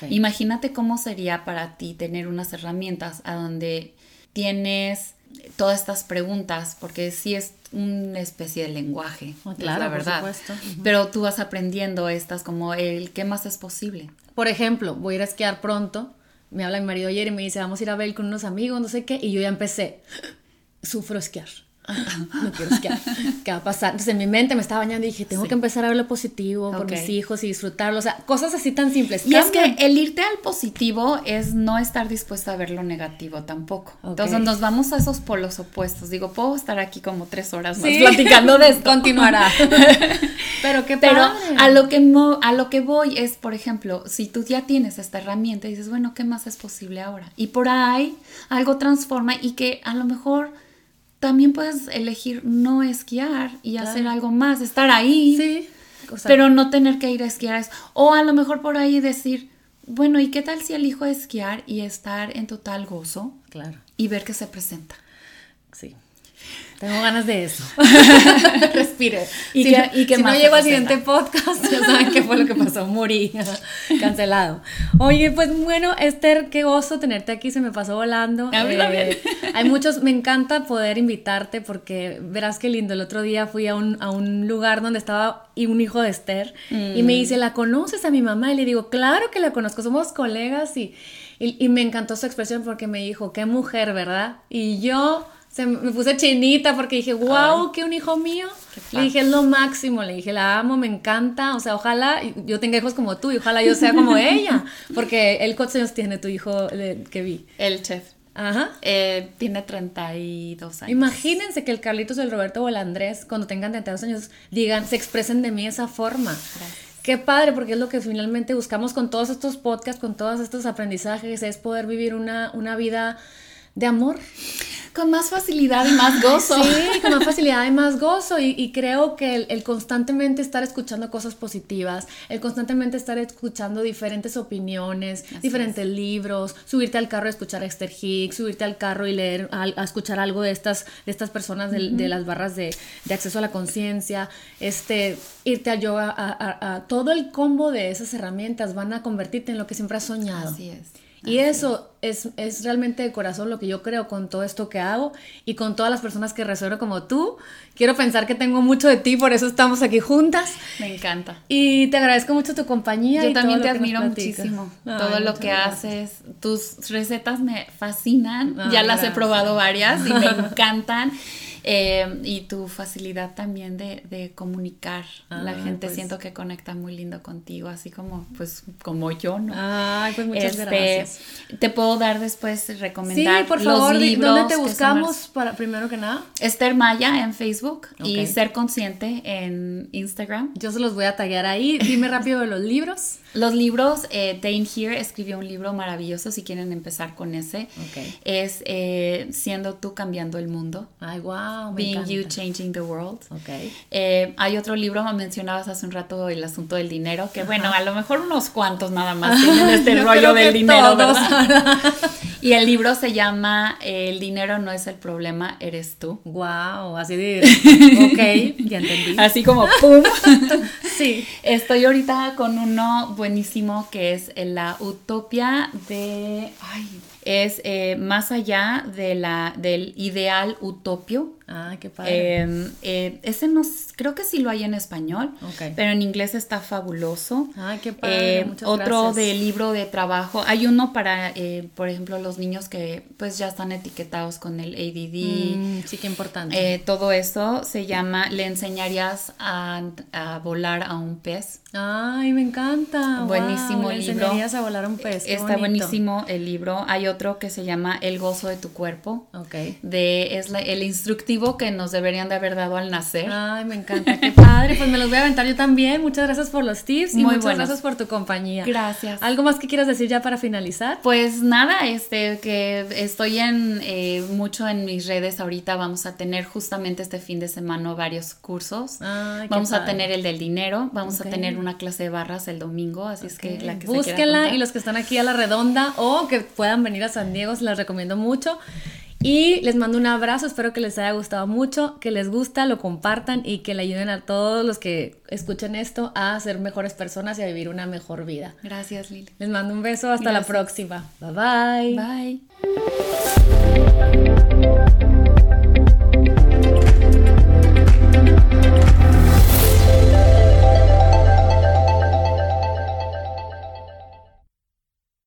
[SPEAKER 2] Imagínate cómo sería para ti tener unas herramientas a donde tienes todas estas preguntas, porque sí es una especie de lenguaje,
[SPEAKER 1] claro,
[SPEAKER 2] la
[SPEAKER 1] por
[SPEAKER 2] verdad. Pero tú vas aprendiendo estas como el qué más es posible.
[SPEAKER 1] Por ejemplo, voy a ir a esquiar pronto. Me habla mi marido ayer y me dice, vamos a ir a ver con unos amigos, no sé qué. Y yo ya empecé. [GASPS] Sufro esquiar. [LAUGHS] No quiero esquiar. ¿Qué va a pasar? Entonces en mi mente me estaba bañando y dije, tengo
[SPEAKER 2] Sí.
[SPEAKER 1] que empezar a ver lo positivo por
[SPEAKER 2] Ok.
[SPEAKER 1] mis hijos y disfrutarlo. O sea, cosas así tan simples.
[SPEAKER 2] Y es que el irte al positivo es no estar dispuesta a ver lo negativo tampoco. Entonces nos vamos a esos polos opuestos. Digo, puedo estar aquí como tres horas más
[SPEAKER 1] Sí. [LAUGHS]
[SPEAKER 2] platicando de esto.
[SPEAKER 1] Continuará. [LAUGHS] Pero qué
[SPEAKER 2] Pero
[SPEAKER 1] padre.
[SPEAKER 2] a lo, que mo- a lo que voy es, por ejemplo, si tú ya tienes esta herramienta y dices, bueno, ¿qué más es posible ahora? Y por ahí algo transforma y que a lo mejor también puedes elegir no esquiar y
[SPEAKER 1] Claro.
[SPEAKER 2] hacer algo más, estar ahí,
[SPEAKER 1] Sí. O sea,
[SPEAKER 2] pero no tener que ir a esquiar. O a lo mejor por ahí decir, bueno, ¿y qué tal si elijo esquiar y estar en total gozo
[SPEAKER 1] Claro.
[SPEAKER 2] y ver qué se presenta?
[SPEAKER 1] Sí. Tengo ganas de eso. [LAUGHS] Respire.
[SPEAKER 2] ¿Y
[SPEAKER 1] si
[SPEAKER 2] qué-
[SPEAKER 1] no,
[SPEAKER 2] y
[SPEAKER 1] si no llego al siguiente podcast, ya saben qué fue lo que pasó. Morí. [LAUGHS] Cancelado. Oye, pues bueno, Esther, qué gozo tenerte aquí. Se me pasó volando. Eh,
[SPEAKER 2] A mí también.
[SPEAKER 1] hay muchos, me encanta poder invitarte porque verás qué lindo. El otro día fui a un, a un lugar donde estaba y un hijo de Esther y me dice, ¿la conoces a mi mamá? Y le digo, claro que la conozco, somos colegas y, y, y me encantó su expresión porque me dijo, qué mujer, ¿verdad? Y yo se me puse chinita porque dije, wow, qué un hijo mío. Le dije, es lo máximo, le dije, la amo, me encanta, o sea, ojalá yo tenga hijos como tú y ojalá yo sea como [LAUGHS] ella, porque él cuántos años tiene tu hijo eh, que vi.
[SPEAKER 2] El chef.
[SPEAKER 1] Ajá.
[SPEAKER 2] Eh, tiene 32 años.
[SPEAKER 1] Imagínense que el Carlitos, el Roberto o el Andrés, cuando tengan 32 años, digan, se expresen de mí de esa forma. Qué padre, porque es lo que finalmente buscamos con todos estos podcasts, con todos estos aprendizajes, es poder vivir una, una vida de amor.
[SPEAKER 2] Con más facilidad y más gozo. [LAUGHS]
[SPEAKER 1] Sí, con más facilidad y más gozo. Y, y creo que el, el constantemente estar escuchando cosas positivas, el constantemente estar escuchando diferentes opiniones, diferentes libros, subirte al carro y escuchar a Esther Hicks, subirte al carro y leer, al- a, escuchar algo de estas, de estas personas del- de, las barras de, de acceso a la conciencia, este, irte al yoga, a, a- a- todo el combo de esas herramientas van a convertirte en lo que siempre has soñado.
[SPEAKER 2] Así es.
[SPEAKER 1] Y eso es, es realmente de corazón lo que yo creo con todo esto que hago y con todas las personas que resueno como tú. Quiero pensar que tengo mucho de ti, por eso estamos aquí juntas.
[SPEAKER 2] Me encanta.
[SPEAKER 1] Y te agradezco mucho tu compañía.
[SPEAKER 2] Yo
[SPEAKER 1] y
[SPEAKER 2] también te admiro muchísimo.
[SPEAKER 1] Ay,
[SPEAKER 2] Todo lo que
[SPEAKER 1] gracias.
[SPEAKER 2] haces. Tus recetas me fascinan.
[SPEAKER 1] Ay,
[SPEAKER 2] ya las he probado varias y me [LAUGHS] encantan. Eh, y tu facilidad también de, de comunicar. la
[SPEAKER 1] Ay,
[SPEAKER 2] gente
[SPEAKER 1] pues.
[SPEAKER 2] siento que conecta muy lindo contigo, así como, pues, como yo, ¿no?
[SPEAKER 1] Ay, pues muchas
[SPEAKER 2] Este,
[SPEAKER 1] gracias.
[SPEAKER 2] Te puedo dar después
[SPEAKER 1] Sí,
[SPEAKER 2] recomendar
[SPEAKER 1] por
[SPEAKER 2] los
[SPEAKER 1] favor, di-
[SPEAKER 2] libros
[SPEAKER 1] ¿dónde te
[SPEAKER 2] son
[SPEAKER 1] buscamos para primero que nada?
[SPEAKER 2] Esther Maya en Facebook y. Ser Consciente en Instagram.
[SPEAKER 1] Yo se los voy a taggear ahí. Dime rápido de los libros.
[SPEAKER 2] Los libros, eh, Dane Here escribió un libro maravilloso si quieren empezar con ese.
[SPEAKER 1] Ok.
[SPEAKER 2] Es eh, Siendo tú cambiando el mundo.
[SPEAKER 1] Ay, wow. Me
[SPEAKER 2] Being You,
[SPEAKER 1] encanta.
[SPEAKER 2] Changing the World.
[SPEAKER 1] Ok.
[SPEAKER 2] Eh, hay otro libro, mencionabas hace un rato el asunto del dinero, que bueno, a lo mejor unos cuantos nada más [LAUGHS] tienen este
[SPEAKER 1] Yo
[SPEAKER 2] rollo del dinero, ¿verdad? Y el libro se llama El dinero no es el problema, eres tú.
[SPEAKER 1] Wow, así de. [LAUGHS] Ok, ya entendí.
[SPEAKER 2] Así como ¡pum! [LAUGHS]
[SPEAKER 1] Sí.
[SPEAKER 2] Estoy ahorita con uno buenísimo que es la utopia de... Ay, es eh, más allá de la, del ideal utopio.
[SPEAKER 1] Ah, qué padre.
[SPEAKER 2] Eh, eh, ese no, s- creo que sí lo hay en español, pero en inglés está fabuloso.
[SPEAKER 1] Ay, qué padre.
[SPEAKER 2] Eh,
[SPEAKER 1] Muchas
[SPEAKER 2] otro
[SPEAKER 1] gracias.
[SPEAKER 2] de libro de trabajo. Hay uno para, eh, por ejemplo, los niños que pues ya están etiquetados con el ADD.
[SPEAKER 1] Mm, sí, qué importante.
[SPEAKER 2] Eh, todo eso se llama Le enseñarías a, a volar a un pez.
[SPEAKER 1] Ay, me encanta.
[SPEAKER 2] buenísimo
[SPEAKER 1] wow, le
[SPEAKER 2] libro.
[SPEAKER 1] a volar un pez. qué
[SPEAKER 2] Está
[SPEAKER 1] bonito.
[SPEAKER 2] buenísimo el libro. Hay otro que se llama El gozo de tu cuerpo.
[SPEAKER 1] Ok.
[SPEAKER 2] De, es la- el instructivo que nos deberían de haber dado al nacer.
[SPEAKER 1] Ay, me encanta, qué [LAUGHS] padre. Pues me los voy a aventar yo también. Muchas gracias por los tips y
[SPEAKER 2] Muy
[SPEAKER 1] muchas
[SPEAKER 2] buenos.
[SPEAKER 1] gracias por tu compañía.
[SPEAKER 2] Gracias.
[SPEAKER 1] ¿Algo más que quieras decir ya para finalizar?
[SPEAKER 2] Pues nada, este que estoy en eh, mucho en mis redes ahorita. Vamos a tener justamente este fin de semana varios cursos.
[SPEAKER 1] Ay, qué
[SPEAKER 2] vamos a
[SPEAKER 1] padre.
[SPEAKER 2] tener el del dinero, vamos a tener una clase de barras el domingo, así es que la que
[SPEAKER 1] Búsquenla y los que están aquí a la redonda o que puedan venir a San Diego, se las recomiendo mucho. Y les mando un abrazo, espero que les haya gustado mucho, que les gusta, lo compartan y que le ayuden a todos los que escuchen esto a ser mejores personas y a vivir una mejor vida.
[SPEAKER 2] Gracias, Lili.
[SPEAKER 1] Les mando un beso, hasta la próxima. Bye bye.
[SPEAKER 2] Bye.